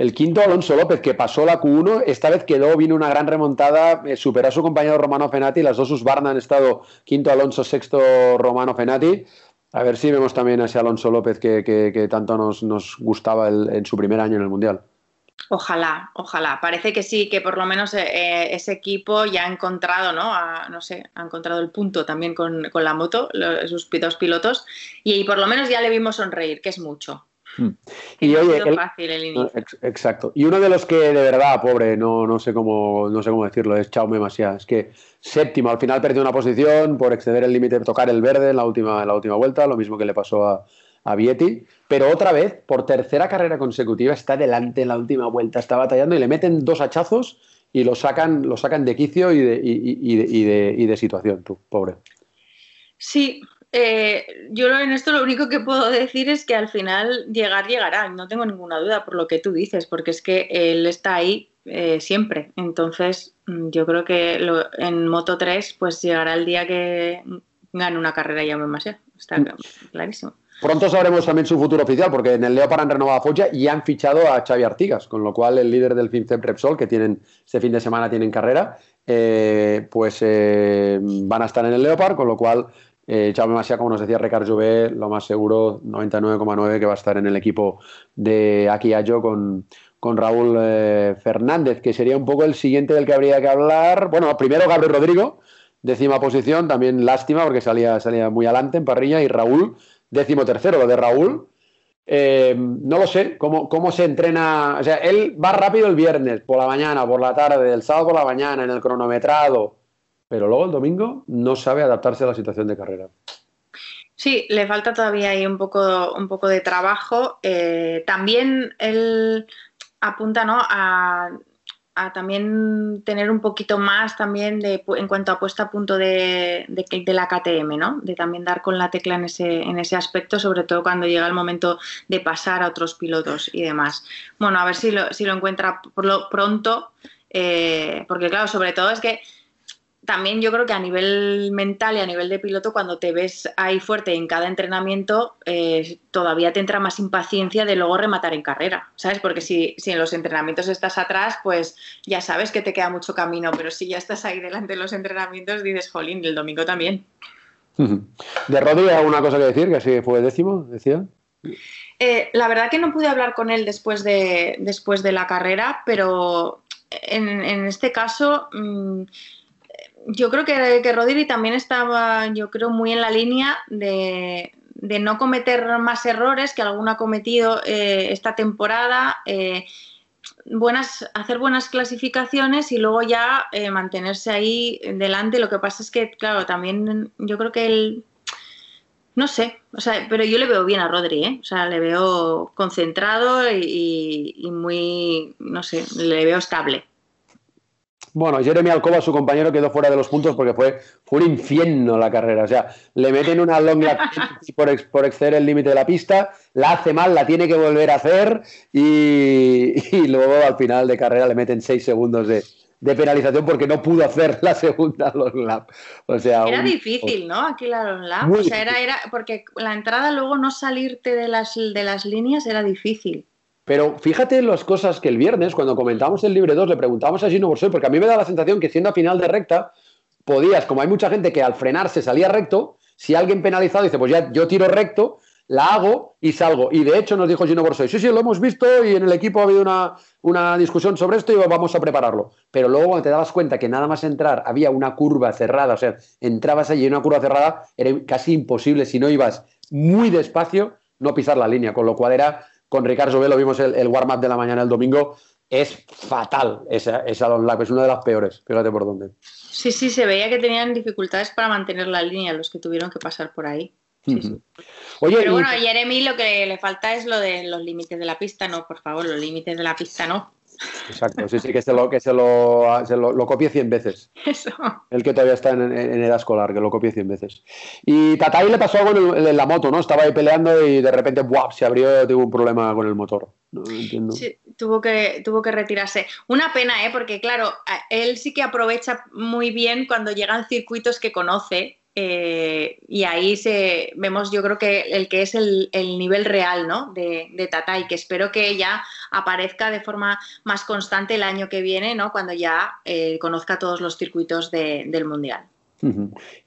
El quinto Alonso López, que pasó la Q1, esta vez quedó, vino una gran remontada, eh, superó a su compañero Romano Fenati, las dos Usbarna han estado quinto Alonso, sexto Romano Fenati. A ver si vemos también a ese Alonso López que, tanto nos, gustaba en su primer año en el Mundial. Ojalá, ojalá. Parece que sí, que por lo menos eh, eh, ese equipo ya ha encontrado, ¿no? no sé, ha encontrado el punto también con, la moto, sus dos pilotos, y por lo menos ya le vimos sonreír, que es mucho. Hmm. Y oye, exacto. Y uno de los que de verdad, pobre, no, no sé cómo no sé cómo decirlo, es Chaume Masia. Es que séptimo, al final perdió una posición por exceder el límite de tocar el verde en la última, en la última vuelta, lo mismo que le pasó a, a Vietti. Pero otra vez, por tercera carrera consecutiva, está delante en la última vuelta, está batallando y le meten dos hachazos y lo sacan, lo sacan de quicio y de, y, de, y de situación, tú, pobre. Sí, eh, yo en esto lo único que puedo decir es que al final llegar llegará, no tengo ninguna duda por lo que tú dices, porque es que él está ahí eh, siempre. Entonces, mm, yo creo que en Moto 3 pues llegará el día que gane una carrera ya más, está mm. clarísimo. Pronto sabremos también su futuro oficial, porque en el Leopard han renovado a Foggia y han fichado a Xavi Artigas, con lo cual el líder del FinCEP Repsol, que tienen este fin de semana tienen carrera, eh, pues van a estar en el Leopard, con lo cual eh, Chaume como nos decía Ricardo Jové, lo más seguro, 99,9 que va a estar en el equipo de Akiayo con, con Raúl eh, Fernández, que sería un poco el siguiente del que habría que hablar. Bueno, primero Gabriel Rodrigo, décima posición, también lástima porque salía, salía muy adelante en parrilla, y Raúl, décimo tercero, lo de Raúl. Eh, no lo sé, ¿cómo, cómo se entrena. O sea, él va rápido el viernes, por la mañana, por la tarde, el sábado por la mañana, en el cronometrado pero luego el domingo no sabe adaptarse a la situación de carrera. Sí, le falta todavía ahí un poco, un poco de trabajo. Eh, también él apunta ¿no? a, también tener un poquito más también de, en cuanto a puesta a punto de, de, la KTM, ¿no? De también dar con la tecla en ese, en ese aspecto, sobre todo cuando llega el momento de pasar a otros pilotos y demás. Bueno, a ver si lo, si lo encuentra pronto, eh, porque claro, sobre todo es que también yo creo que a nivel mental y a nivel de piloto, cuando te ves ahí fuerte en cada entrenamiento, eh, todavía te entra más impaciencia de luego rematar en carrera, ¿sabes? Porque si, si, en los entrenamientos estás atrás, pues ya sabes que te queda mucho camino, pero si ya estás ahí delante de los entrenamientos, dices, jolín, el domingo también. ¿De Rodri alguna cosa que decir? Que así fue décimo, decía. Eh, la verdad que no pude hablar con él después de, después de la carrera, pero en, en este caso... Mm, yo creo que, Rodri también estaba, yo creo, muy en la línea de, no cometer más errores que alguno ha cometido eh, esta temporada. Eh, buenas, hacer buenas clasificaciones y luego ya eh, mantenerse ahí delante. Lo que pasa es que, claro, también yo creo que él, no sé, o sea, pero yo le veo bien a Rodri, ¿eh? O sea, le veo concentrado y muy, no sé, le veo estable. Bueno, Jeremy Alcoba, su compañero, quedó fuera de los puntos porque fue, fue un infierno la carrera. O sea, le meten una long por, por exceder el límite de la pista, la hace mal, la tiene que volver a hacer y, luego al final de carrera le meten seis segundos de, de penalización porque no pudo hacer la segunda long lap. O sea, era un- difícil, ¿no? Aquí la long lap. Muy o sea, era, era porque la entrada luego no salirte de las, de las líneas era difícil. Pero fíjate las cosas que el viernes, cuando comentamos el Libre 2, le preguntamos a Gino Borsoi, porque a mí me da la sensación que siendo a final de recta, podías, como hay mucha gente que al frenarse salía recto, si alguien penalizado dice, pues ya yo tiro recto, la hago y salgo. Y de hecho nos dijo Gino Borsoi, sí, sí, lo hemos visto y en el equipo ha habido una, una discusión sobre esto y vamos a prepararlo. Pero luego cuando te dabas cuenta que nada más entrar había una curva cerrada, o sea, entrabas allí en una curva cerrada, era casi imposible si no ibas muy despacio no pisar la línea, con lo cual era, con Ricardo Sobel lo vimos el, el warm-up de la mañana el domingo, es fatal esa, esa long lap, es una de las peores, fíjate por dónde. Sí, sí, se veía que tenían dificultades para mantener la línea los que tuvieron que pasar por ahí. Sí, sí. Oye, Pero y- bueno, a Jeremy lo que le falta es lo de los límites de la pista. No, por favor, los límites de la pista no. Exacto, sí, sí, que se lo, que se lo, se lo, lo copie 100 veces. Eso. El que todavía está en, en edad escolar, que lo copie 100 veces. Y Tatai le pasó algo en, la moto, ¿no? Estaba ahí peleando y de repente ¡buah! se abrió, tuvo un problema con el motor. No entiendo. Sí, tuvo que, tuvo que retirarse. Una pena, ¿eh? Porque claro, él sí que aprovecha muy bien cuando llegan circuitos que conoce. Eh, y ahí se vemos, yo creo que el que es el, el nivel real ¿no? de, de Tatay, que espero que ya aparezca de forma más constante el año que viene, ¿no? cuando ya eh, conozca todos los circuitos de- del Mundial.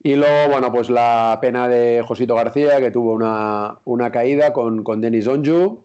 Y luego, bueno, pues la pena de Josito García, que tuvo una, una caída con, con Denis Onju,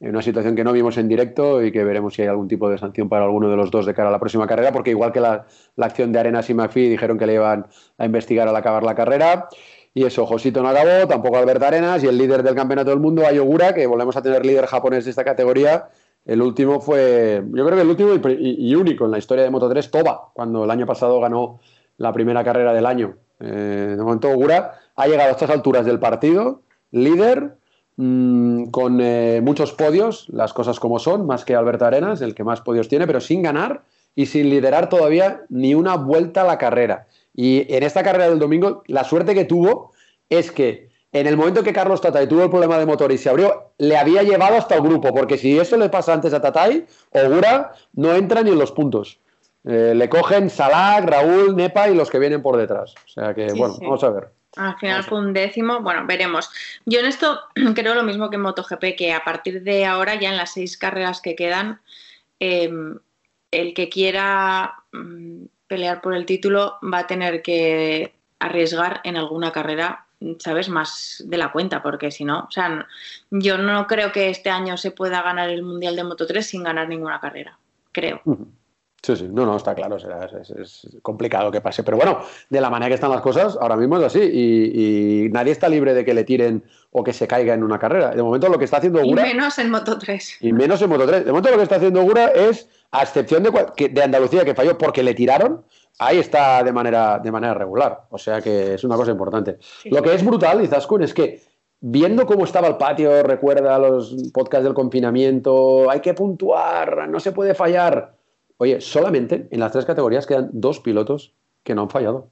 una situación que no vimos en directo y que veremos si hay algún tipo de sanción para alguno de los dos de cara a la próxima carrera, porque igual que la, la acción de Arenas y McPhee dijeron que le iban a investigar al acabar la carrera. Y eso, Josito no acabó, tampoco Albert Arenas, y el líder del campeonato del mundo, Ayogura, que volvemos a tener líder japonés de esta categoría. El último fue, yo creo que el último y único en la historia de Moto3, Toba, cuando el año pasado ganó la primera carrera del año. Eh, de momento, Ogura ha llegado a estas alturas del partido, líder, mm, con eh, muchos podios, las cosas como son, más que Alberto Arenas, el que más podios tiene, pero sin ganar y sin liderar todavía ni una vuelta a la carrera. Y en esta carrera del domingo, la suerte que tuvo es que en el momento que Carlos Tatay tuvo el problema de motor y se abrió, le había llevado hasta el grupo, porque si eso le pasa antes a Tatay, Ogura no entra ni en los puntos. Eh, le cogen Salah, Raúl, Nepa y los que vienen por detrás. O sea que, Sí, bueno, sí. vamos a ver. Al final fue un décimo, bueno, veremos. Yo en esto creo lo mismo que en MotoGP, que a partir de ahora, ya en las seis carreras que quedan, eh, el que quiera mm, pelear por el título va a tener que arriesgar en alguna carrera, ¿sabes? Más de la cuenta, porque si no, o sea, no- yo no creo que este año se pueda ganar el Mundial de Moto 3 sin ganar ninguna carrera, creo. Sí, sí, no, no, está claro, es, es- es complicado que pase. Pero bueno, de la manera que están las cosas, ahora mismo es así. Y, y nadie está libre de que le tiren o que se caiga en una carrera. De momento lo que está haciendo Y Ogura, menos en Moto 3. y menos en Moto 3, de momento lo que está haciendo Ogura es, a excepción de, cua- que- de Andalucía, que falló porque le tiraron, ahí está de manera, de manera regular. O sea que es una cosa importante. Lo que es brutal, Izaskun, es que viendo cómo estaba el patio, recuerda los podcasts del confinamiento, hay que puntuar, no se puede fallar. Oye, solamente en las tres categorías quedan dos pilotos que no han fallado.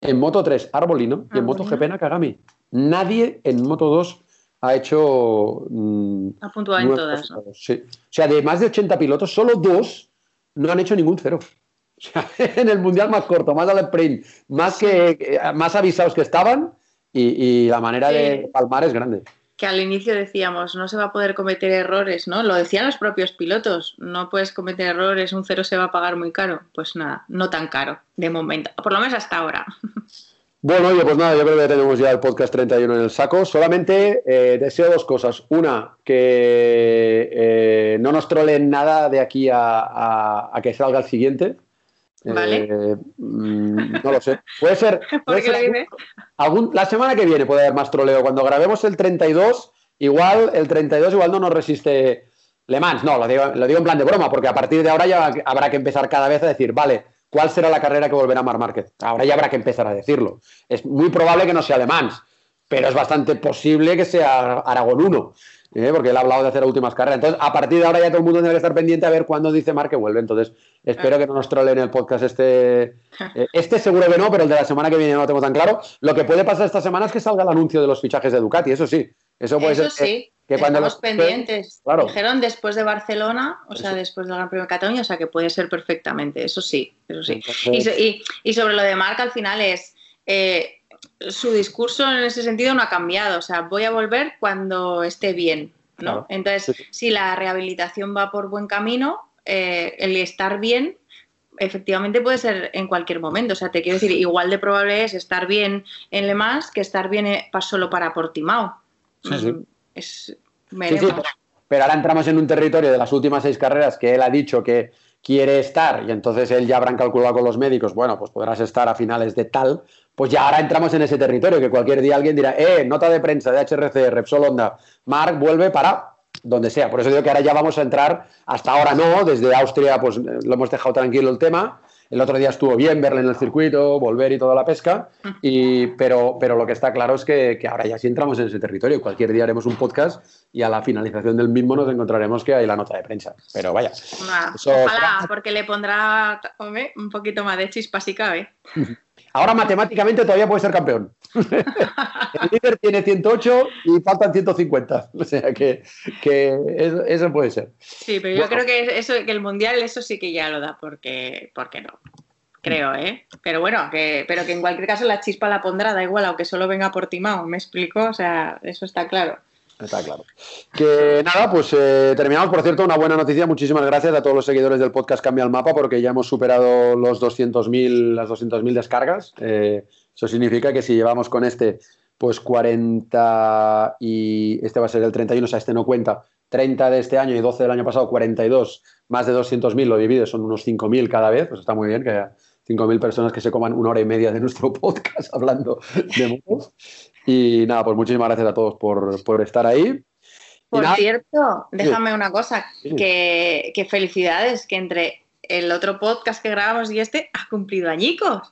En Moto 3, Arbolino, y en Moto. GP, Nakagami. Nadie en Moto 2 ha hecho... mm, Ha puntuado en todas, Sí. O sea, de más de 80 pilotos, solo dos no han hecho ningún cero. O sea, en el mundial más corto, más al sprint, más, que, que- más avisados que estaban, y, y la manera de palmar es grande. Que al inicio decíamos, no se va a poder cometer errores, ¿no? Lo decían los propios pilotos, no puedes cometer errores, un cero se va a pagar muy caro. Pues nada, no tan caro, de momento, por lo menos hasta ahora. Bueno, oye, pues nada, yo creo que ya tenemos ya el podcast 31 en el saco. Solamente eh, deseo dos cosas. Una, que eh, no nos trolen nada de aquí a que salga el siguiente. Vale. Eh, mm, no lo sé. Puede ser. ¿Por puede ser algún- la semana que viene puede haber más troleo. Cuando grabemos el 32, igual el 32 igual no nos resiste Le Mans. No, lo digo, lo digo en plan de broma, porque a partir de ahora ya habrá que empezar cada vez a decir, vale, ¿cuál será la carrera que volverá Mar Márquez? Ahora ya habrá que empezar a decirlo. Es muy probable que no sea Le Mans, pero es bastante posible que sea Aragón 1. ¿Eh? porque él ha hablado de hacer últimas carreras. Entonces, a partir de ahora ya todo el mundo tiene que estar pendiente a ver cuándo dice Mar que vuelve. Entonces, espero que no nos troleen el podcast este. eh, este seguro que no, pero el de la semana que viene no lo tengo tan claro. Lo que puede pasar esta semana es que salga el anuncio de los fichajes de Ducati, eso sí. Eso puede Eso ser sí. que cuando los- pendientes. Claro. Dijeron después de Barcelona, o sea, después del Gran Premio de Cataluña, o sea, que puede ser perfectamente, eso sí, eso sí. Entonces- Y, so- y- y sobre lo de Marc, al final es, eh, su discurso en ese sentido no ha cambiado, o sea, voy a volver cuando esté bien, ¿no? Claro. Entonces, Sí, si la rehabilitación va por buen camino, eh, el estar bien efectivamente puede ser en cualquier momento. O sea, te quiero decir, igual de probable es estar bien en Le Mans que estar bien eh, solo para Portimao. Sí, sí. Mm, Es, pero, pero ahora entramos en un territorio de las últimas seis carreras que él ha dicho que quiere estar y entonces él ya habrán calculado con los médicos, bueno, pues podrás estar a finales de tal, pues ya ahora entramos en ese territorio que cualquier día alguien dirá, eh, nota de prensa de HRC, Repsol Honda, Marc vuelve para donde sea. Por eso digo que ahora ya vamos a entrar, hasta ahora no, desde Austria pues lo hemos dejado tranquilo el tema. El otro día estuvo bien verle en el circuito, volver y toda la pesca, y, pero, pero lo que está claro es que, que ahora ya sí entramos en ese territorio. Cualquier día haremos un podcast y a la finalización del mismo nos encontraremos que hay la nota de prensa. Pero vaya, Eso- ojalá, porque le pondrá hombre, un poquito más de chispa si cabe. ahora matemáticamente todavía puede ser campeón. el líder tiene 108 y faltan 150. O sea que, que eso, eso puede ser. Sí, pero yo Bueno. creo que eso, que el mundial eso sí que ya lo da, porque, porque no. Creo, ¿eh? Pero bueno, que, pero que en cualquier caso la chispa la pondrá, da igual, aunque solo venga por Timao, ¿me explico? O sea, eso está claro. Está claro. Que nada, pues eh, terminamos. Por cierto, una buena noticia. Muchísimas gracias a todos los seguidores del podcast Cambia el Mapa porque ya hemos superado los 200.000, las 200.000 descargas. Eh, eso significa que si llevamos con este, pues 40 y este va a ser el 31, o sea, este no cuenta. 30 de este año y 12 del año pasado, 42, más de 200.000 lo divides, son unos 5.000 cada vez, pues está muy bien que haya 5.000 personas que se coman una hora y media de nuestro podcast hablando de motos. Y nada, pues muchísimas gracias a todos por, por estar ahí. Por nada, cierto, déjame una cosa, que, que felicidades, que entre el otro podcast que grabamos y este ha cumplido añicos.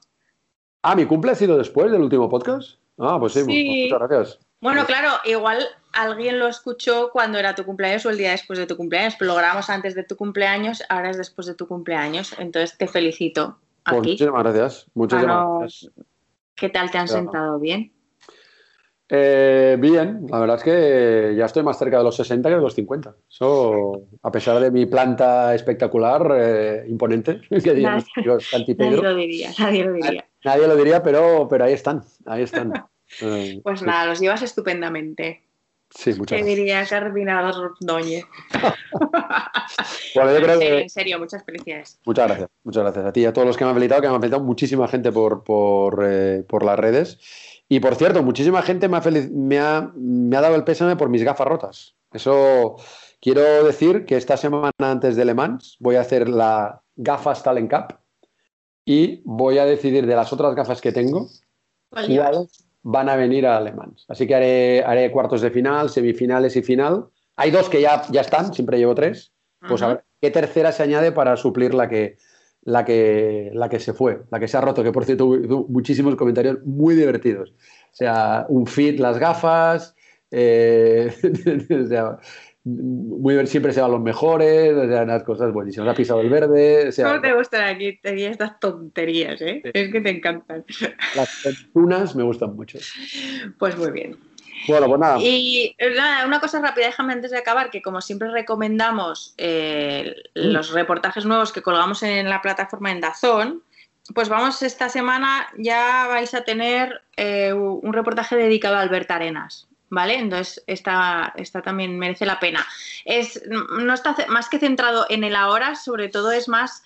Ah, mi cumple ha sido después del último podcast. Ah, pues sí, Sí. muchas gracias. Bueno, claro, igual alguien lo escuchó cuando era tu cumpleaños o el día después de tu cumpleaños, pero lo grabamos antes de tu cumpleaños, ahora es después de tu cumpleaños, entonces te felicito Pues aquí. muchísimas gracias. Muchísimas Ah, no. gracias. ¿Qué tal te han Claro. sentado bien? Eh, bien, la verdad es que ya estoy más cerca de los 60 que de los 50. Eso, a pesar de mi planta espectacular, eh, imponente, que Nadie- lo diría, nadie lo diría. nadie lo diría, pero, pero ahí están, ahí están. Eh, Pues sí, nada, los llevas estupendamente. Sí, muchas ¿Qué gracias. diría Carmina Ordóñez? Bueno, yo creo En serio, que en serio, muchas felicidades. Muchas gracias, muchas gracias a ti y a todos los que me han felicitado, que me han felicitado muchísima gente por, por, eh, por las redes. Y por cierto, muchísima gente me ha, feliz- me, ha, me ha dado el pésame por mis gafas rotas. Eso quiero decir que esta semana antes de Le Mans voy a hacer la gafas Talent Cup y voy a decidir de las otras gafas que tengo van a venir a Le Mans. Así que haré, haré cuartos de final, semifinales y final. Hay dos que ya, ya están, siempre llevo tres. Pues a ver qué tercera se añade para suplir la que, la que, la que se fue, la que se ha roto, que por cierto hubo muchísimos comentarios muy divertidos. O sea, un fit, las gafas, eh, o sea, muy, bien, siempre se van los mejores, o sea, unas cosas buenísimas. Ha pisado el verde, o sea, ¿Cómo te gustan aquí estas tonterías, eh? Es que te encantan. las fortunas me gustan mucho. Pues muy bien. Pues. Y eh, nada, una cosa rápida, déjame antes de acabar, que como siempre recomendamos eh, los reportajes nuevos que colgamos en la plataforma en Dazón, pues vamos, esta semana ya vais a tener eh, un reportaje dedicado a Albert Arenas. ¿Vale? Entonces, esta, esta también merece la pena. Es, no está más que centrado en el ahora, sobre todo es más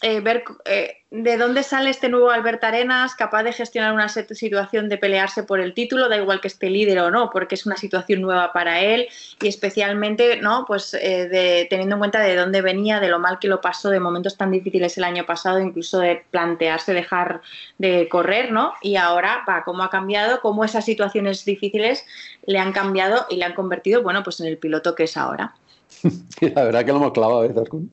eh, ver eh, de dónde sale este nuevo Albert Arenas, capaz de gestionar una situación de pelearse por el título, da igual que esté líder o no, porque es una situación nueva para él y especialmente, ¿no? Pues eh, de, teniendo en cuenta de dónde venía, de lo mal que lo pasó, de momentos tan difíciles el año pasado, incluso de plantearse dejar de correr, ¿no? Y ahora, va, cómo ha cambiado, cómo esas situaciones difíciles le han cambiado y le han convertido, bueno, pues en el piloto que es ahora. La verdad que lo hemos clavado, ¿eh, Zaskun?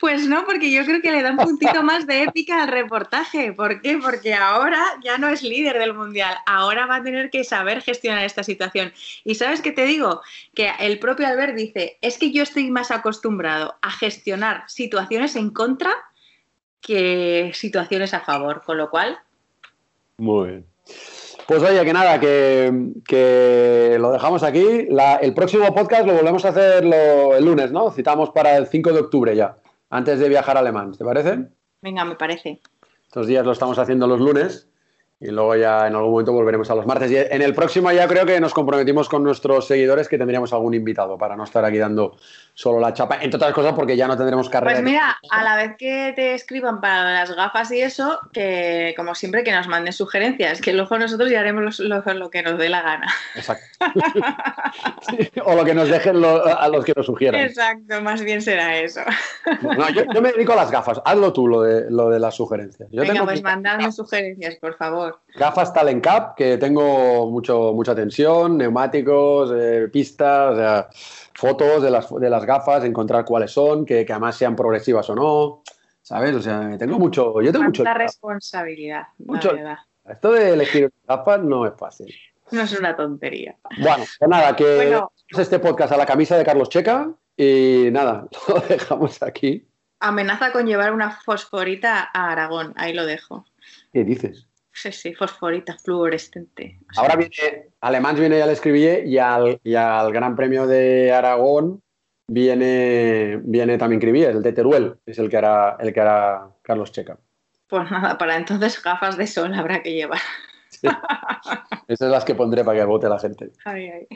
Pues no, porque yo creo que le da un puntito más de épica al reportaje. ¿Por qué? Porque ahora ya no es líder del mundial, ahora va a tener que saber gestionar esta situación. Y sabes qué te digo? Que el propio Albert dice, es que yo estoy más acostumbrado a gestionar situaciones en contra que situaciones a favor, con lo cual, Muy bien. Pues oye, que nada, que, que lo dejamos aquí. La- el próximo podcast lo volvemos a hacer lo- el lunes, ¿no? Citamos para el 5 de octubre ya, antes de viajar a Alemán. ¿Te parece? Venga, me parece. Estos días lo estamos haciendo los lunes y luego ya en algún momento volveremos a los martes. Y en el próximo ya creo que nos comprometimos con nuestros seguidores que tendríamos algún invitado para no estar aquí dando solo la chapa, entre otras cosas porque ya no tendremos carrera. Pues mira, a la vez que te escriban para las gafas y eso, que como siempre que nos manden sugerencias, que luego nosotros ya haremos lo, lo que nos dé la gana. Exacto. Sí, o lo que nos dejen lo- a los que nos sugieran. Exacto, más bien será eso. No, yo, yo me dedico a las gafas. Hazlo tú lo de, lo de las sugerencias. Yo Venga, tengo pues mandadme sugerencias, por favor. gafas Talent Cup, que tengo mucho, mucha tensión, neumáticos, eh, pistas, o sea, fotos de las, de las gafas, encontrar cuáles son, que, que además sean progresivas o no. ¿Sabes? O sea, tengo mucho. Yo tengo mucho. Cuánta responsabilidad, Mucho- la verdad. Esto de elegir gafas no es fácil. No es una tontería. Bueno, pues nada, que Bueno. este podcast a la camisa de Carlos Checa y nada, lo dejamos aquí. Amenaza con llevar una fosforita a Aragón, ahí lo dejo. ¿Qué dices? Sí, sí, fosforita fluorescente. O sea, Ahora viene, Alemán viene, ya le escribí, y al, y al Gran Premio de Aragón viene, viene también Cribier, el de Teruel, es el que hará, el que hará Carlos Checa. Pues nada, para entonces gafas de sol habrá que llevar. Esas son las que pondré para que vote la gente. Ay, ay.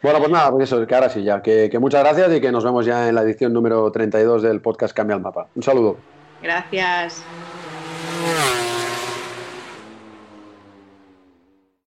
Bueno, pues nada, pues eso, que ahora sí ya, que, que muchas gracias y que nos vemos ya en la edición número 32 del podcast Cambia el Mapa. Un saludo. Gracias.